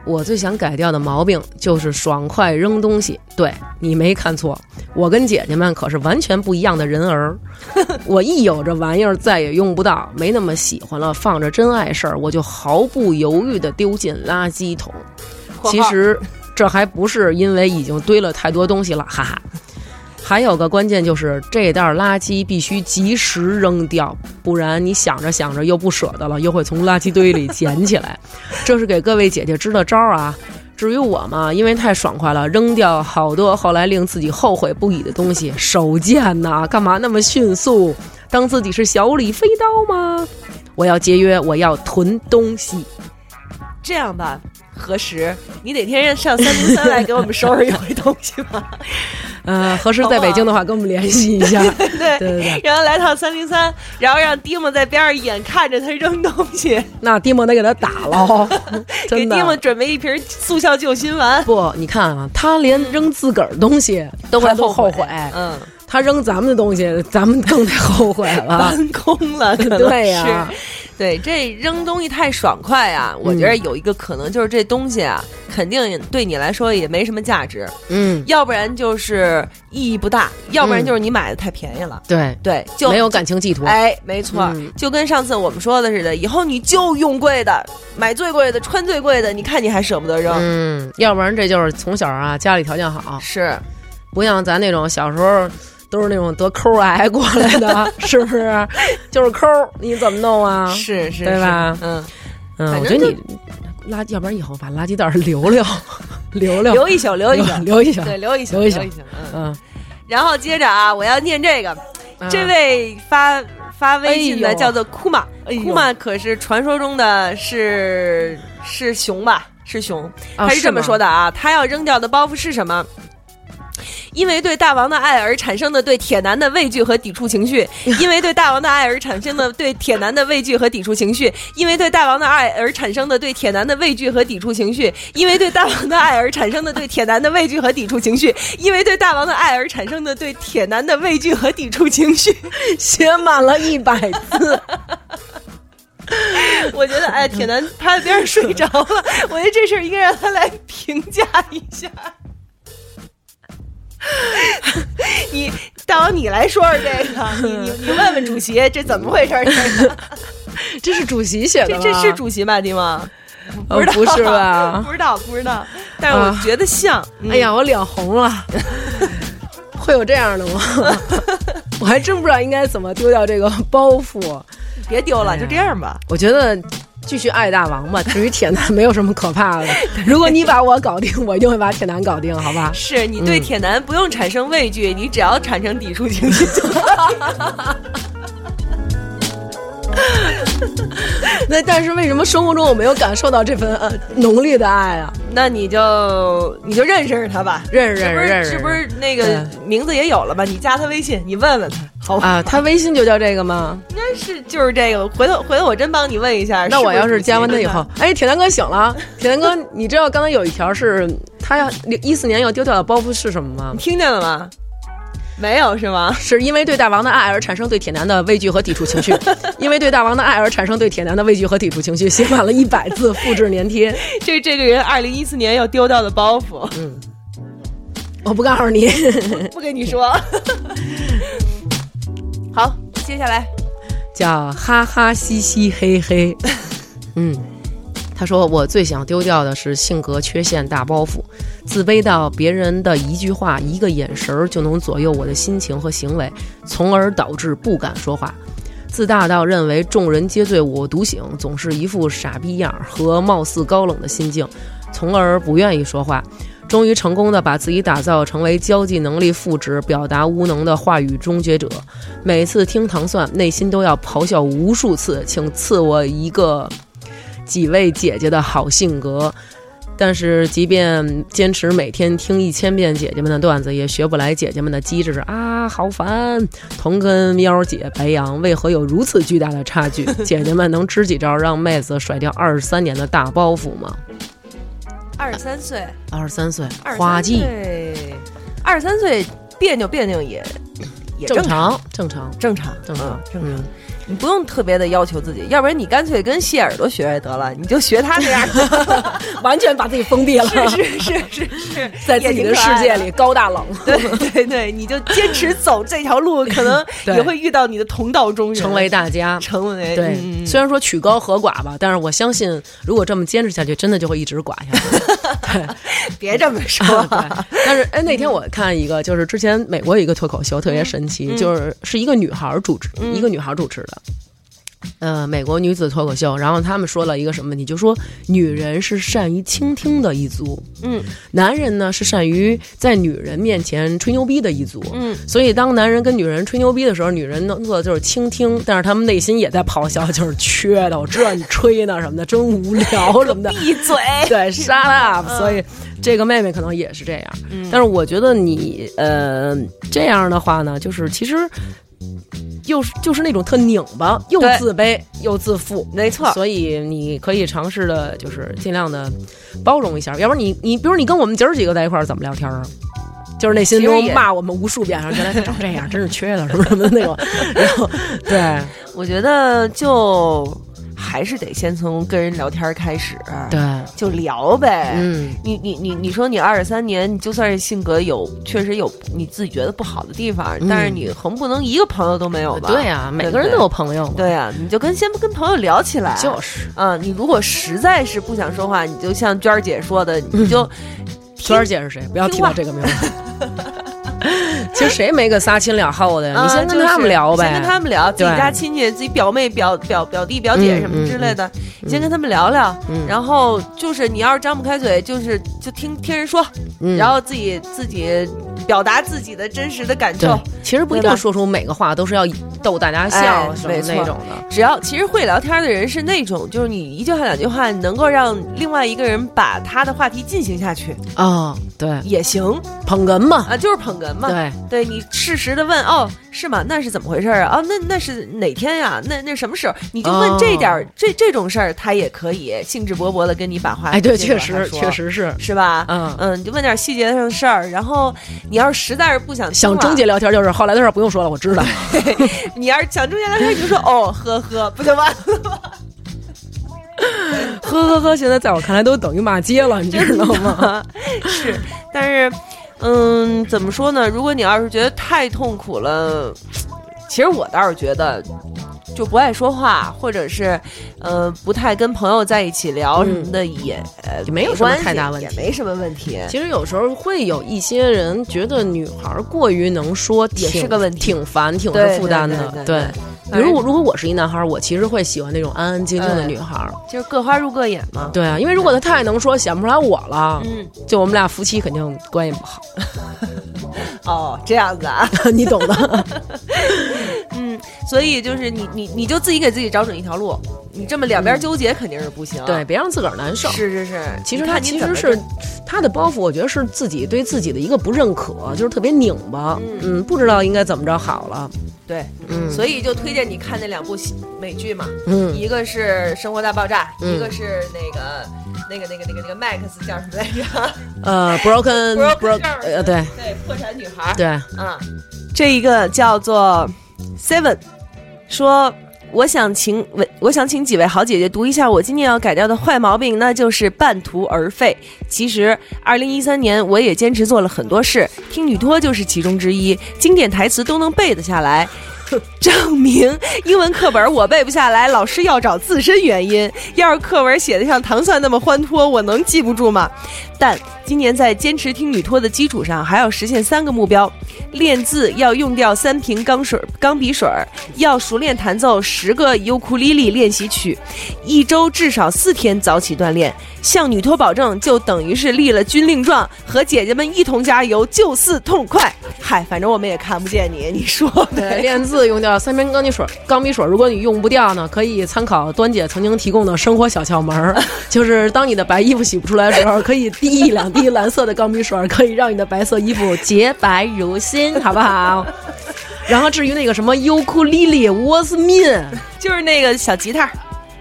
我最想改掉的毛病就是爽快扔东西。对你没看错，我跟姐姐们可是完全不一样的人儿。我一有这玩意儿再也用不到，没那么喜欢了，放着真碍事儿，我就毫不犹豫地丢进垃圾桶。其实这还不是因为已经堆了太多东西了，哈哈。还有个关键就是这袋垃圾必须及时扔掉，不然你想着想着又不舍得了，又会从垃圾堆里捡起来。这是给各位姐姐支的招儿啊。至于我嘛，因为太爽快了，扔掉好多后来令自己后悔不已的东西。手贱呐，干嘛那么迅速？当自己是小李飞刀吗？我要节约，我要囤东西。这样吧，何时你哪天上三零三来给我们收拾一回东西吧？呃，何时在北京的话，跟我们联系一下。对对对对，让他来趟三零三，然后让迪莫在边上眼看着他扔东西，那迪莫得给他打了，给真的。蒂莫准备一瓶速效救心丸，不，你看啊，他连扔自个儿东西都会后悔悔，嗯，他扔咱们的东西，咱们更得后悔了。搬空了，可能对呀是。对，这扔东西太爽快啊！我觉得有一个可能就是这东西啊，肯定对你来说也没什么价值，嗯，要不然就是意义不大，要不然就是你买的太便宜了。对，对，就没有感情寄托。哎，没错，嗯就跟上次我们说的似的，以后你就用贵的，买最贵的，穿最贵的，你看你还舍不得扔？嗯，要不然这就是从小啊，家里条件好，是，不像咱那种小时候都是那种得抠癌过来的，是不是？就是抠，你怎么弄啊？是是，对吧嗯，嗯，我觉得你垃，要不然以后把垃圾袋儿留留，留留留一宿，留一宿，留一宿。对，留一宿，留一宿宿，嗯。嗯，然后接着啊，我要念这个，啊这位发发微信的叫做库玛，库玛可是传说中的是是熊吧？是熊，啊他是这么说的啊，他要扔掉的包袱是什么？因为对大王的爱而产生的对铁男的畏惧和抵触情绪，因为对大王的爱而产生的对铁男的畏惧和抵触情绪，因为对大王的爱而产生的对铁男的畏惧和抵触情绪，因为对大王的爱而产生的对铁男的畏惧和抵触情绪，因为对大王的爱而产生的对铁男的畏惧和抵触情绪，写满了一百字。我觉得，哎，铁男趴在边上睡着了。我觉得这事儿应该让他来评价一下。你大王，你来说说这个，你你 你问问主席，这怎么回事？这个 这是主席写的这这是主席吧，迪吗？不知道，不是吧？不知道，不知道。但是我觉得像。哎呀，我脸红了。会有这样的吗？我还真不知道应该怎么丢掉这个包袱。别丢了，就这样吧。我觉得继续爱大王吧。至于铁男，没有什么可怕的。如果你把我搞定，我一定会把铁男搞定，好吧？是你对铁男不用产生畏惧，你只要产生抵触情绪就。那但是为什么生活中我没有感受到这份呃浓烈的爱啊？那你就你就认识认识他吧，认识认识认识，是不是那个名字也有了吧？你加他微信，你问问他，好吧？啊，他微信就叫这个吗？应该是就是这个。回头回头我真帮你问一下。那我要是加完他以后，哎，铁蛋哥醒了，铁蛋哥，你知道刚才有一条是他要一四年要丢掉的包袱是什么吗？你听见了吗？没有是吗？是因为对大王的爱而产生对铁男的畏惧和抵触情绪，因为对大王的爱而产生对铁男的畏惧和抵触情绪，写满了一百字，复制粘贴。这这个人二零一四年要丢掉的包袱，嗯，我不告诉你，不跟你说。好，接下来叫哈哈嘻嘻嘿嘿，嗯。他说：“我最想丢掉的是性格缺陷大包袱，自卑到别人的一句话、一个眼神儿就能左右我的心情和行为，从而导致不敢说话；自大到认为众人皆醉我独醒，总是一副傻逼样和貌似高冷的心境，从而不愿意说话。终于成功的把自己打造成为交际能力负值、表达无能的话语终结者。每次听糖蒜，内心都要咆哮无数次，请赐我一个。”几位姐姐的好性格，但是即便坚持每天听一千遍姐姐们的段子，也学不来姐姐们的机智啊！好烦！同跟喵姐、白羊为何有如此巨大的差距？姐姐们能支几招让妹子甩掉二十三年的大包袱吗？二十三岁，二十三岁，花季，二十三岁别扭别扭也也正常，正常，正常，正常，正常。你不用特别的要求自己，要不然你干脆跟谢耳朵学学得了，你就学他那样，完全把自己封闭了。是是是是是，在自己的世界里高大冷。对对对，你就坚持走这条路，可能也会遇到你的同道中人，成为大家，成为对。虽然说曲高和寡吧，但是我相信，如果这么坚持下去，真的就会一直寡下去。别这么说。但是哎，那天我看一个，就是之前美国一个脱口秀特别神奇，就是是一个女孩主持，一个女孩主持的。呃，美国女子脱口秀，然后他们说了一个什么问题？就说女人是善于倾听的一族，嗯，男人呢是善于在女人面前吹牛逼的一族，嗯，所以当男人跟女人吹牛逼的时候，女人能做的就是倾听，但是他们内心也在咆哮，就是缺的，我知道你吹呢什么的，真无聊什么的，闭嘴，对，shut up。所以这个妹妹可能也是这样，但是我觉得你呃这样的话呢，就是其实。又是就是那种特拧巴，又自卑又自负，没错。所以你可以尝试的，就是尽量的包容一下。要不然你你，比如你跟我们姐儿几个在一块儿怎么聊天啊？就是内心中骂我们无数遍，然 后原来他长这样，真是缺的，什 么什么的那种。然后，对，我觉得就。还是得先从跟人聊天开始，对，就聊呗。嗯，你你你你说你二十三年，你就算是性格有确实有你自己觉得不好的地方，但是你横不能一个朋友都没有吧？对呀，每个人都有朋友。对呀，你就跟先跟朋友聊起来。就是，嗯，你如果实在是不想说话，你就像娟儿姐说的，你就娟儿姐是谁？不要提到这个名字。其实谁没个仨亲两后的呀？你先跟他们聊呗，先跟他们聊，自己家亲戚、自己表妹、表表表弟、表姐什么之类的，你先跟他们聊聊。然后就是你要是张不开嘴，就是就听听人说，然后自己自己表达自己的真实的感受。其实不一定说出每个话都是要逗大家笑什么那种的。只要其实会聊天的人是那种，就是你一句话两句话能够让另外一个人把他的话题进行下去啊。对，也行捧哏嘛，啊，就是捧哏嘛。对，对你适时的问哦，是吗？那是怎么回事啊？啊，那那是哪天呀？那那什么时候？你就问这点儿、这这种事儿，他也可以兴致勃勃的跟你把话。哎，对，确实确实是。是吧？嗯嗯，你就问点细节上的事儿，然后你要是实在是不想想终结聊天就是后来的事儿不用说了，我知道。你要是想终结聊天，你就说哦呵呵，不就完了吗？呵呵呵，现在在我看来都等于骂街了，你知道吗？是，但是，嗯，怎么说呢？如果你要是觉得太痛苦了，其实我倒是觉得。就不爱说话，或者是，呃，不太跟朋友在一起聊什么的，也、没有什么太大问题也没什么问题。其实有时候会有一些人觉得女孩过于能说也是个问题挺烦，挺对是负担的。对对对对比如我如果我是一男孩，我其实会喜欢那种安安静静的女孩。就是各花入各眼嘛。对啊，因为如果她太能说，显不出来我了，嗯，就我们俩夫妻肯定关系不好，哦，这样子啊。你懂的。嗯，所以就是你你你就自己给自己找准一条路，你这么两边纠结肯定是不行。对，，别让自个儿难受。是是是。其实他其实是他的包袱，我觉得是自己对自己的一个不认可，就是特别拧巴，嗯，不知道应该怎么着好了，对，嗯所以就推荐你看那两部喜美剧嘛，嗯一个是《生活大爆炸》，嗯一个是那个那个那个那个那个 Max 叫什么来着？呃，broken Broken broken，呃，对对，破产女孩。对，嗯，这一个叫做 Seven，说。我想请我我想请几位好姐姐读一下我今年要改掉的坏毛病，那就是半途而废。其实，二零一三年我也坚持做了很多事，听女托就是其中之一，经典台词都能背得下来。证明英文课本我背不下来，老师要找自身原因。要是课文写的像糖蒜那么欢脱，我能记不住吗？但今年在坚持听女托的基础上，还要实现三个目标：练字要用掉三瓶钢水钢笔水儿，要熟练弹奏十个尤克里里练习曲，一周至少四天早起锻炼。向女托保证，就等于是立了军令状，和姐姐们一同加油，就似痛快。嗨，反正我们也看不见你，你说对，练字用掉三瓶钢笔水，钢笔水，如果你用不掉呢，可以参考端姐曾经提供的生活小窍门儿，就是当你的白衣服洗不出来的时候，可以滴一两滴蓝色的钢笔水，可以让你的白色衣服洁白如新，好不好？然后至于那个什么尤克里里，What's mean？就是那个小吉他，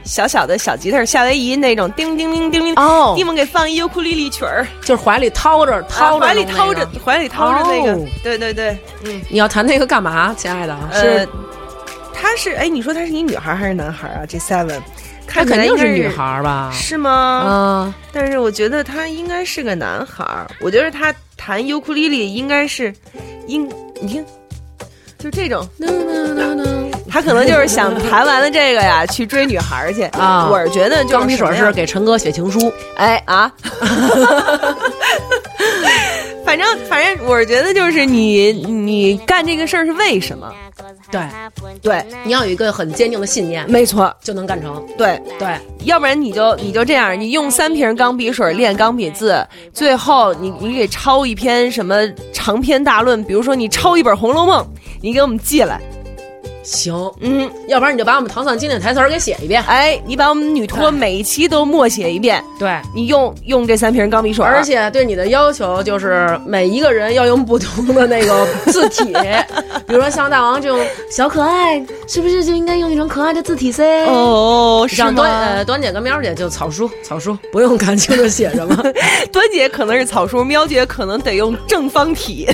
小小的小吉他，夏威夷那种叮叮叮叮叮。哦地方给放一尤克里里曲儿，就是怀里掏着掏着、啊怀里掏着，怀里掏着那个哦，对对对，嗯，你要弹那个干嘛，亲爱的？呃是，她是哎，你说她是一女孩还是男孩啊？这 Seven，她看起来应该肯定是女孩吧？是吗？嗯，但是我觉得他应该是个男孩，我觉得他弹尤克里里应该是，应你听，就这种，他可能就是想弹完了这个呀，去追女孩儿去啊。我是觉得就是钢笔水是给陈哥写情书。哎啊，反正反正我是觉得就是你你干这个事儿是为什么？对，对，你要有一个很坚定的信念，没错，就能干成。对。对，要不然你就你就这样，你用三瓶钢笔水练钢笔字，最后你你给抄一篇什么长篇大论，比如说你抄一本《红楼梦》，你给我们寄来，行，嗯，要不然你就把我们唐蒜经典台词儿给写一遍。哎，你把我们女托每一期都默写一遍，对，你用用这三瓶钢笔水，而且对你的要求就是每一个人要用不同的那个 字体，比如说像大王这种小可爱，是不是就应该用一种可爱的字体噻？哦，是让端？呃端姐跟喵姐就草书草书，不用看清楚写什么。端姐可能是草书，喵姐可能得用正方体，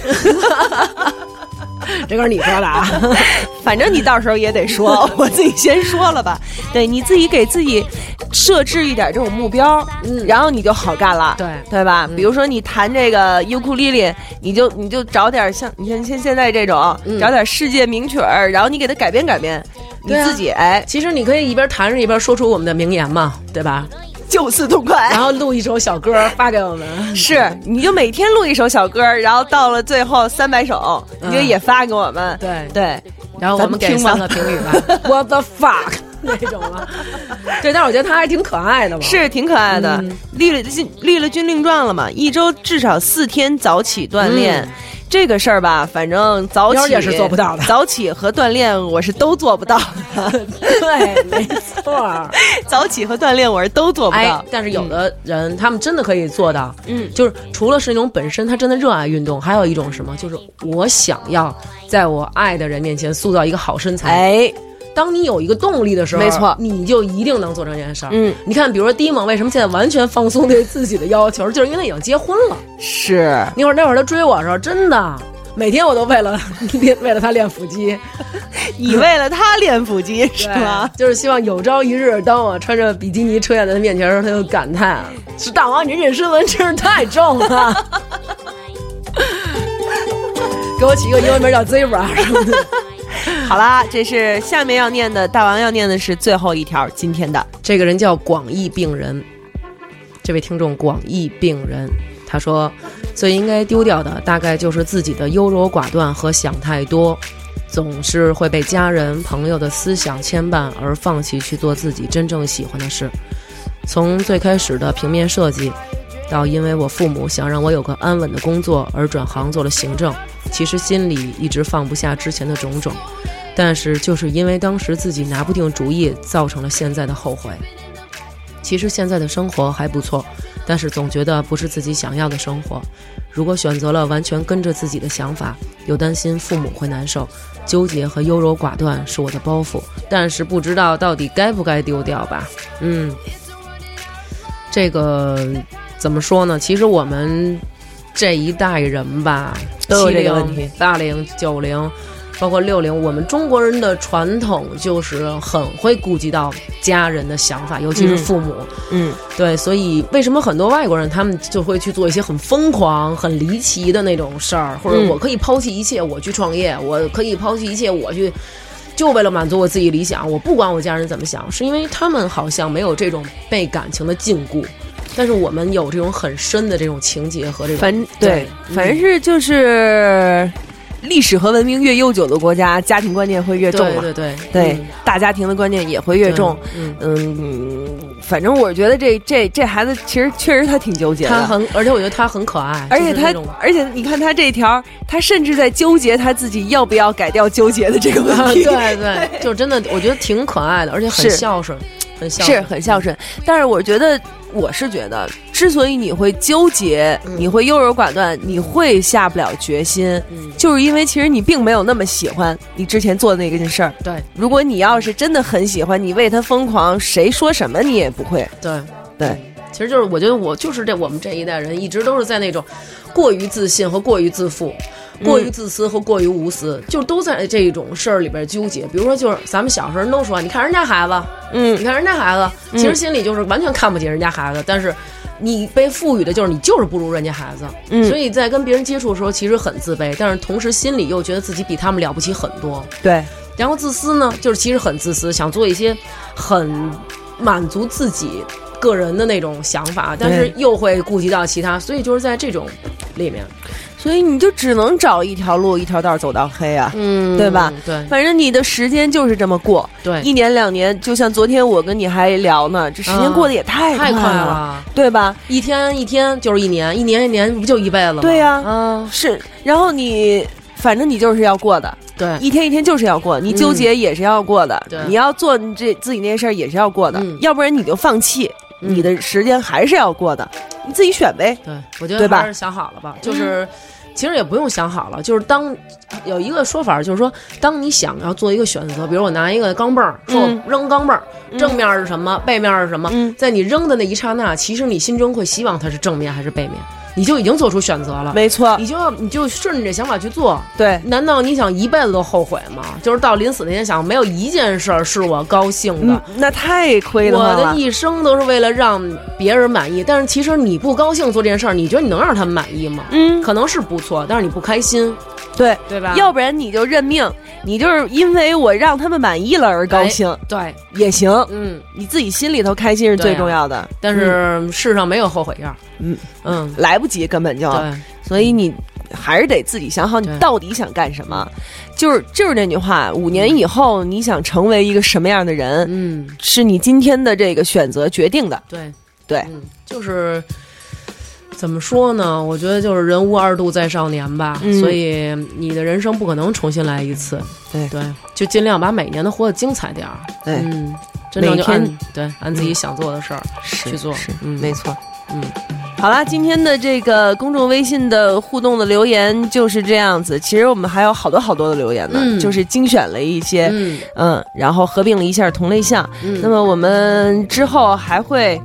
这可是你说的啊？反正你到时候也得说，我自己先说了吧。对，你自己给自己设置一点这种目标，嗯然后你就好干了，对对吧？比如说你弹这个尤克里里，你就你就找点像你像现现在这种，嗯找点世界名曲儿，然后你给它改编改编，你自己哎，其实你可以一边弹着一边说出我们的名言嘛，对吧？就此痛快然。后录一首小歌发给我们。是，你就每天录一首小歌，然后到了最后三百首，你就嗯也发给我们。对对，然后我们给三个评语吧。What the fuck？那种了。对，但是我觉得他还挺可爱的嘛，是挺可爱的。立了军立了军令状了嘛？一周至少四天早起锻炼。这个事儿吧，反正早起也是做不到的。早起和锻炼我是都做不到的。对，没错，早起和锻炼我是都做不到。但是有的人他们真的可以做到。嗯，就是除了是那种本身他真的热爱运动，还有一种什么，就是我想要在我爱的人面前塑造一个好身材。哎。当你有一个动力的时候，没错，你就一定能做成这件事儿。嗯，你看，比如说迪蒙为什么现在完全放松对自己的要求，就是因为他已经结婚了。是，那会儿那会儿他追我的时候，真的每天我都为了练 为了他练腹肌，你为了他练腹肌 是吗？就是希望有朝一日，当我穿着比基尼出现在他面前的时候，他就感叹：“是大王，你这身纹真是太重了。”给我起一个英文名叫 Zebra 什么的。好啦，这是下面要念的，大王要念的是最后一条，今天的这个人叫广义病人，这位听众广义病人，他说最应该丢掉的大概就是自己的优柔寡断和想太多，总是会被家人朋友的思想牵绊而放弃去做自己真正喜欢的事，从最开始的平面设计。到因为我父母想让我有个安稳的工作而转行做了行政，其实心里一直放不下之前的种种，但是就是因为当时自己拿不定主意，造成了现在的后悔。其实现在的生活还不错，但是总觉得不是自己想要的生活。如果选择了完全跟着自己的想法，又担心父母会难受，纠结和优柔寡断是我的包袱，但是不知道到底该不该丢掉吧？嗯，这个。怎么说呢？其实我们这一代人吧，都有这个问题。八零、九零，包括六零，我们中国人的传统就是很会顾及到家人的想法，尤其是父母。嗯，对，所以为什么很多外国人他们就会去做一些很疯狂、很离奇的那种事儿？或者我可以抛弃一切，我去创业；我可以抛弃一切，我去，就为了满足我自己理想。我不管我家人怎么想，是因为他们好像没有这种被感情的禁锢。但是我们有这种很深的这种情节和这种，反对，反正是就是历史和文明越悠久的国家，家庭观念会越重嘛，对对对，大家庭的观念也会越重。嗯，反正我觉得这这这孩子其实确实他挺纠结的，他很，而且我觉得他很可爱，而且他，而且你看他这条，他甚至在纠结他自己要不要改掉纠结的这个问题。对对，就真的我觉得挺可爱的，而且很孝顺，很孝是很孝顺。但是我觉得。我是觉得，之所以你会纠结，你会优柔寡断，你会下不了决心，就是因为其实你并没有那么喜欢你之前做的那件事儿。对，如果你要是真的很喜欢，你为他疯狂，谁说什么你也不会。对，对，其实就是我觉得我就是这我们这一代人一直都是在那种过于自信和过于自负。过于自私和过于无私，就都在这种事儿里边纠结。比如说，就是咱们小时候都说，你看人家孩子，嗯，你看人家孩子，其实心里就是完全看不起人家孩子。但是，你被赋予的就是你就是不如人家孩子，嗯，所以在跟别人接触的时候，其实很自卑，但是同时心里又觉得自己比他们了不起很多。对，然后自私呢，就是其实很自私，想做一些很满足自己个人的那种想法，但是又会顾及到其他，所以就是在这种里面。所以你就只能找一条路，一条道走到黑啊，嗯，对吧？对，反正你的时间就是这么过，对，一年两年，就像昨天我跟你还聊呢，这时间过得也太快了，对吧？一天一天就是一年，一年一年不就一辈子吗？对呀，嗯，是。然后你反正你就是要过的，对，一天一天就是要过，你纠结也是要过的，对，你要做你这自己那些事儿也是要过的，要不然你就放弃，你的时间还是要过的，你自己选呗。对，我觉得还是想好了吧，就是。其实也不用想好了，就是当有一个说法，就是说，当你想要做一个选择，比如我拿一个钢镚儿，说扔钢镚儿，正面是什么，背面是什么，在你扔的那一刹那，其实你心中会希望它是正面还是背面。你就已经做出选择了，没错，你就要你就顺着这想法去做。对，难道你想一辈子都后悔吗？就是到临死那天想，没有一件事儿是我高兴的，那太亏了。我的一生都是为了让别人满意，但是其实你不高兴做这件事儿，你觉得你能让他们满意吗？嗯，可能是不错，但是你不开心，对对吧？要不然你就认命，你就是因为我让他们满意了而高兴，对也行。嗯，你自己心里头开心是最重要的。但是世上没有后悔药。嗯嗯，来不及，根本就。对，所以你还是得自己想好你到底想干什么。就是就是那句话，五年以后你想成为一个什么样的人，嗯，是你今天的这个选择决定的。对对，嗯，就是怎么说呢？我觉得就是人无二度在少年吧，嗯所以你的人生不可能重新来一次。对对，就尽量把每年都活得精彩点儿。对嗯，真正就按对按自己想做的事儿是去做。是嗯，没错。嗯，好啦，今天的这个公众微信的互动的留言就是这样子。其实我们还有好多好多的留言呢，嗯就是精选了一些，嗯嗯，然后合并了一下同类项。嗯，那么我们之后还会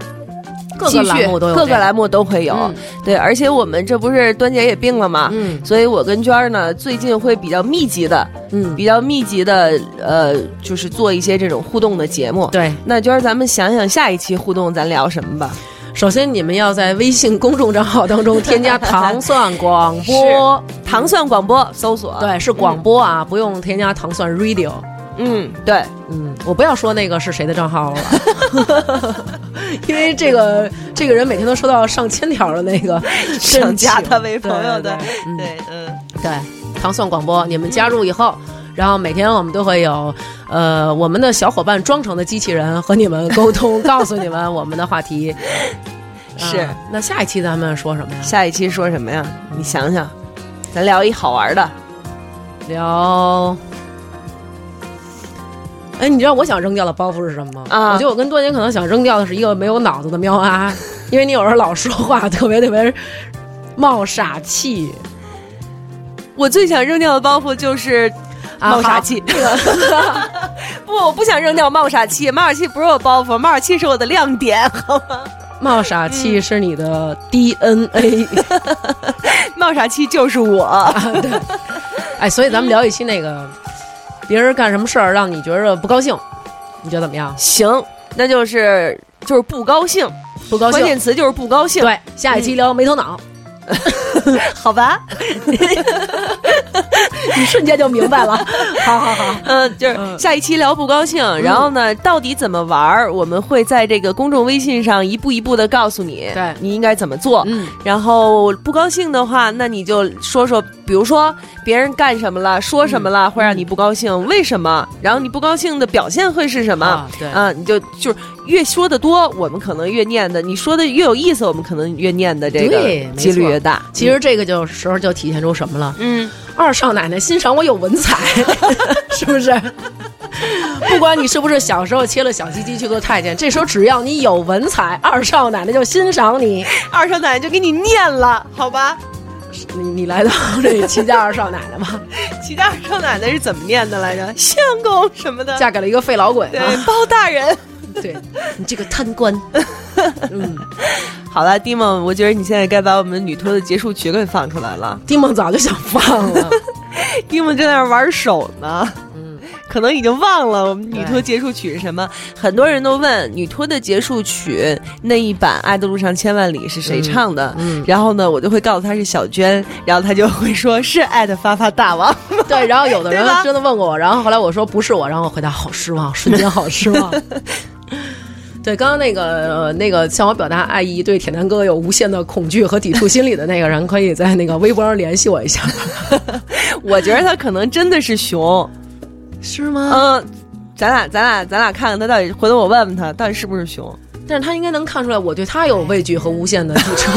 各个栏目都有这个各个栏目都会有。嗯对，而且我们这不是端姐也病了嘛？嗯所以我跟娟儿呢，最近会比较密集的、嗯，比较密集的，呃，就是做一些这种互动的节目。对。那娟儿，咱们想想下一期互动咱聊什么吧？首先，你们要在微信公众账号当中添加 “糖蒜广播糖蒜广播搜索”，，对，是广播啊，不用添加“糖蒜 Radio”。嗯，对，嗯，我不要说那个是谁的账号了，因为这个这个人每天都收到上千条的那个想加他为朋友的，对嗯，对，糖蒜广播，你们加入以后，然后每天我们都会有呃我们的小伙伴装成的机器人和你们沟通，告诉你们我们的话题。是啊那下一期咱们说什么呀？下一期说什么呀？你想想，咱聊一好玩的。聊。哎，你知道我想扔掉的包袱是什么吗？啊我觉得我跟多年可能想扔掉的是一个没有脑子的喵啊，因为你有时候老说话特别特别冒傻气我最想扔掉的包袱就是啊，冒傻气。不，我不想扔掉冒傻气，冒傻气不是我包袱，冒傻气是我的亮点，好吗？冒傻气是你的 DNA 冒傻气就是我。啊，对。哎，所以咱们聊一期那个别人干什么事儿让你觉着不高兴，你觉得怎么样？行，那就是就是不高兴，不高兴。关键词就是不高兴。对，下一期聊没头脑，好吧，你瞬间就明白了。好好好，嗯，就是嗯下一期聊不高兴，然后呢，到底怎么玩儿，我们会在这个公众微信上一步一步的告诉你，对你应该怎么做。嗯，然后不高兴的话，那你就说说，比如说别人干什么了，说什么了，会让你不高兴，为什么？然后你不高兴的表现会是什么？啊对啊，你就就是越说的多，我们可能越念的；你说的越有意思，我们可能越念的这个几率越大。其实这个就时候就体现出什么了？嗯，二少奶奶欣赏我有文采，是不是？不管你是不是小时候切了小鸡鸡去做太监，这时候只要你有文采，二少奶奶就欣赏你。二少奶奶就给你念了，好吧？你你来到这齐家二少奶奶吧，齐家二少奶奶是怎么念的来着？相公什么的。嫁给了一个废老鬼对。，包大人。对你这个贪官，嗯，好了，蒂梦，我觉得你现在该把我们女托的结束曲给放出来了。蒂梦早就想放了。蒂梦正在那儿玩手呢。嗯，可能已经忘了我们女托结束曲是什么，很多人都问女托的结束曲那一版《爱的路上千万里》是谁唱的，嗯然后呢，我就会告诉他是小娟，然后他就会说是爱的发发大王，对。然后有的人真的问过我，然后后来我说不是我，然后我回答好失望，瞬间好失望。对，刚刚那个、呃、那个向我表达爱意，对铁男哥有无限的恐惧和抵触心理的那个人，可以在那个微博上联系我一下，我觉得他可能真的是熊，是吗？嗯。咱俩，咱俩，咱俩看看他到底，回头我问问他到底是不是熊。但是他应该能看出来我对他有畏惧和无限的抵触。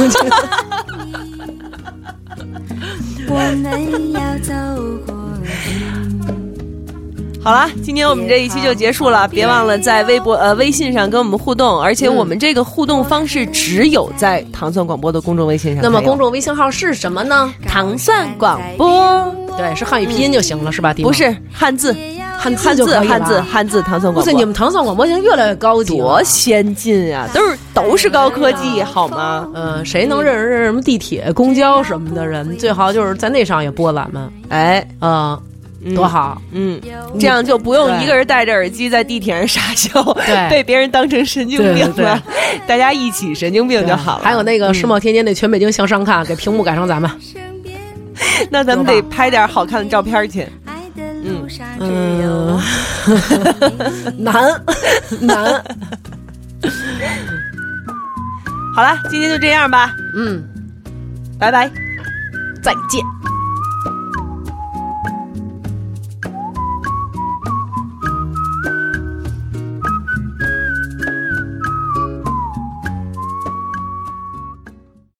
我们要走过好了，今天我们这一期就结束了，别忘了在微博呃微信上跟我们互动，而且我们这个互动方式只有在糖蒜广播的公众微信上。那么公众微信号是什么呢？糖蒜广播对，是汉语拼音就行了，是吧？不是汉字，汉字汉字汉字汉字糖蒜哇塞，广播。你们糖蒜广播现在越来越高级，多先进呀、都是都是高科技，好吗？嗯，谁能认识认识什么地铁、公交什么的人，最好就是在那上也播咱们，哎，嗯，多好。嗯，这样就不用一个人戴着耳机在地铁上傻笑，对。被别人当成神经病了，大家一起神经病就好了。还有那个世贸天阶那全北京向上看，给屏幕改成咱们。那咱们得拍点好看的照片去。爱的路上只嗯。有，难。难，好了，今天就这样吧，嗯，拜拜。再见。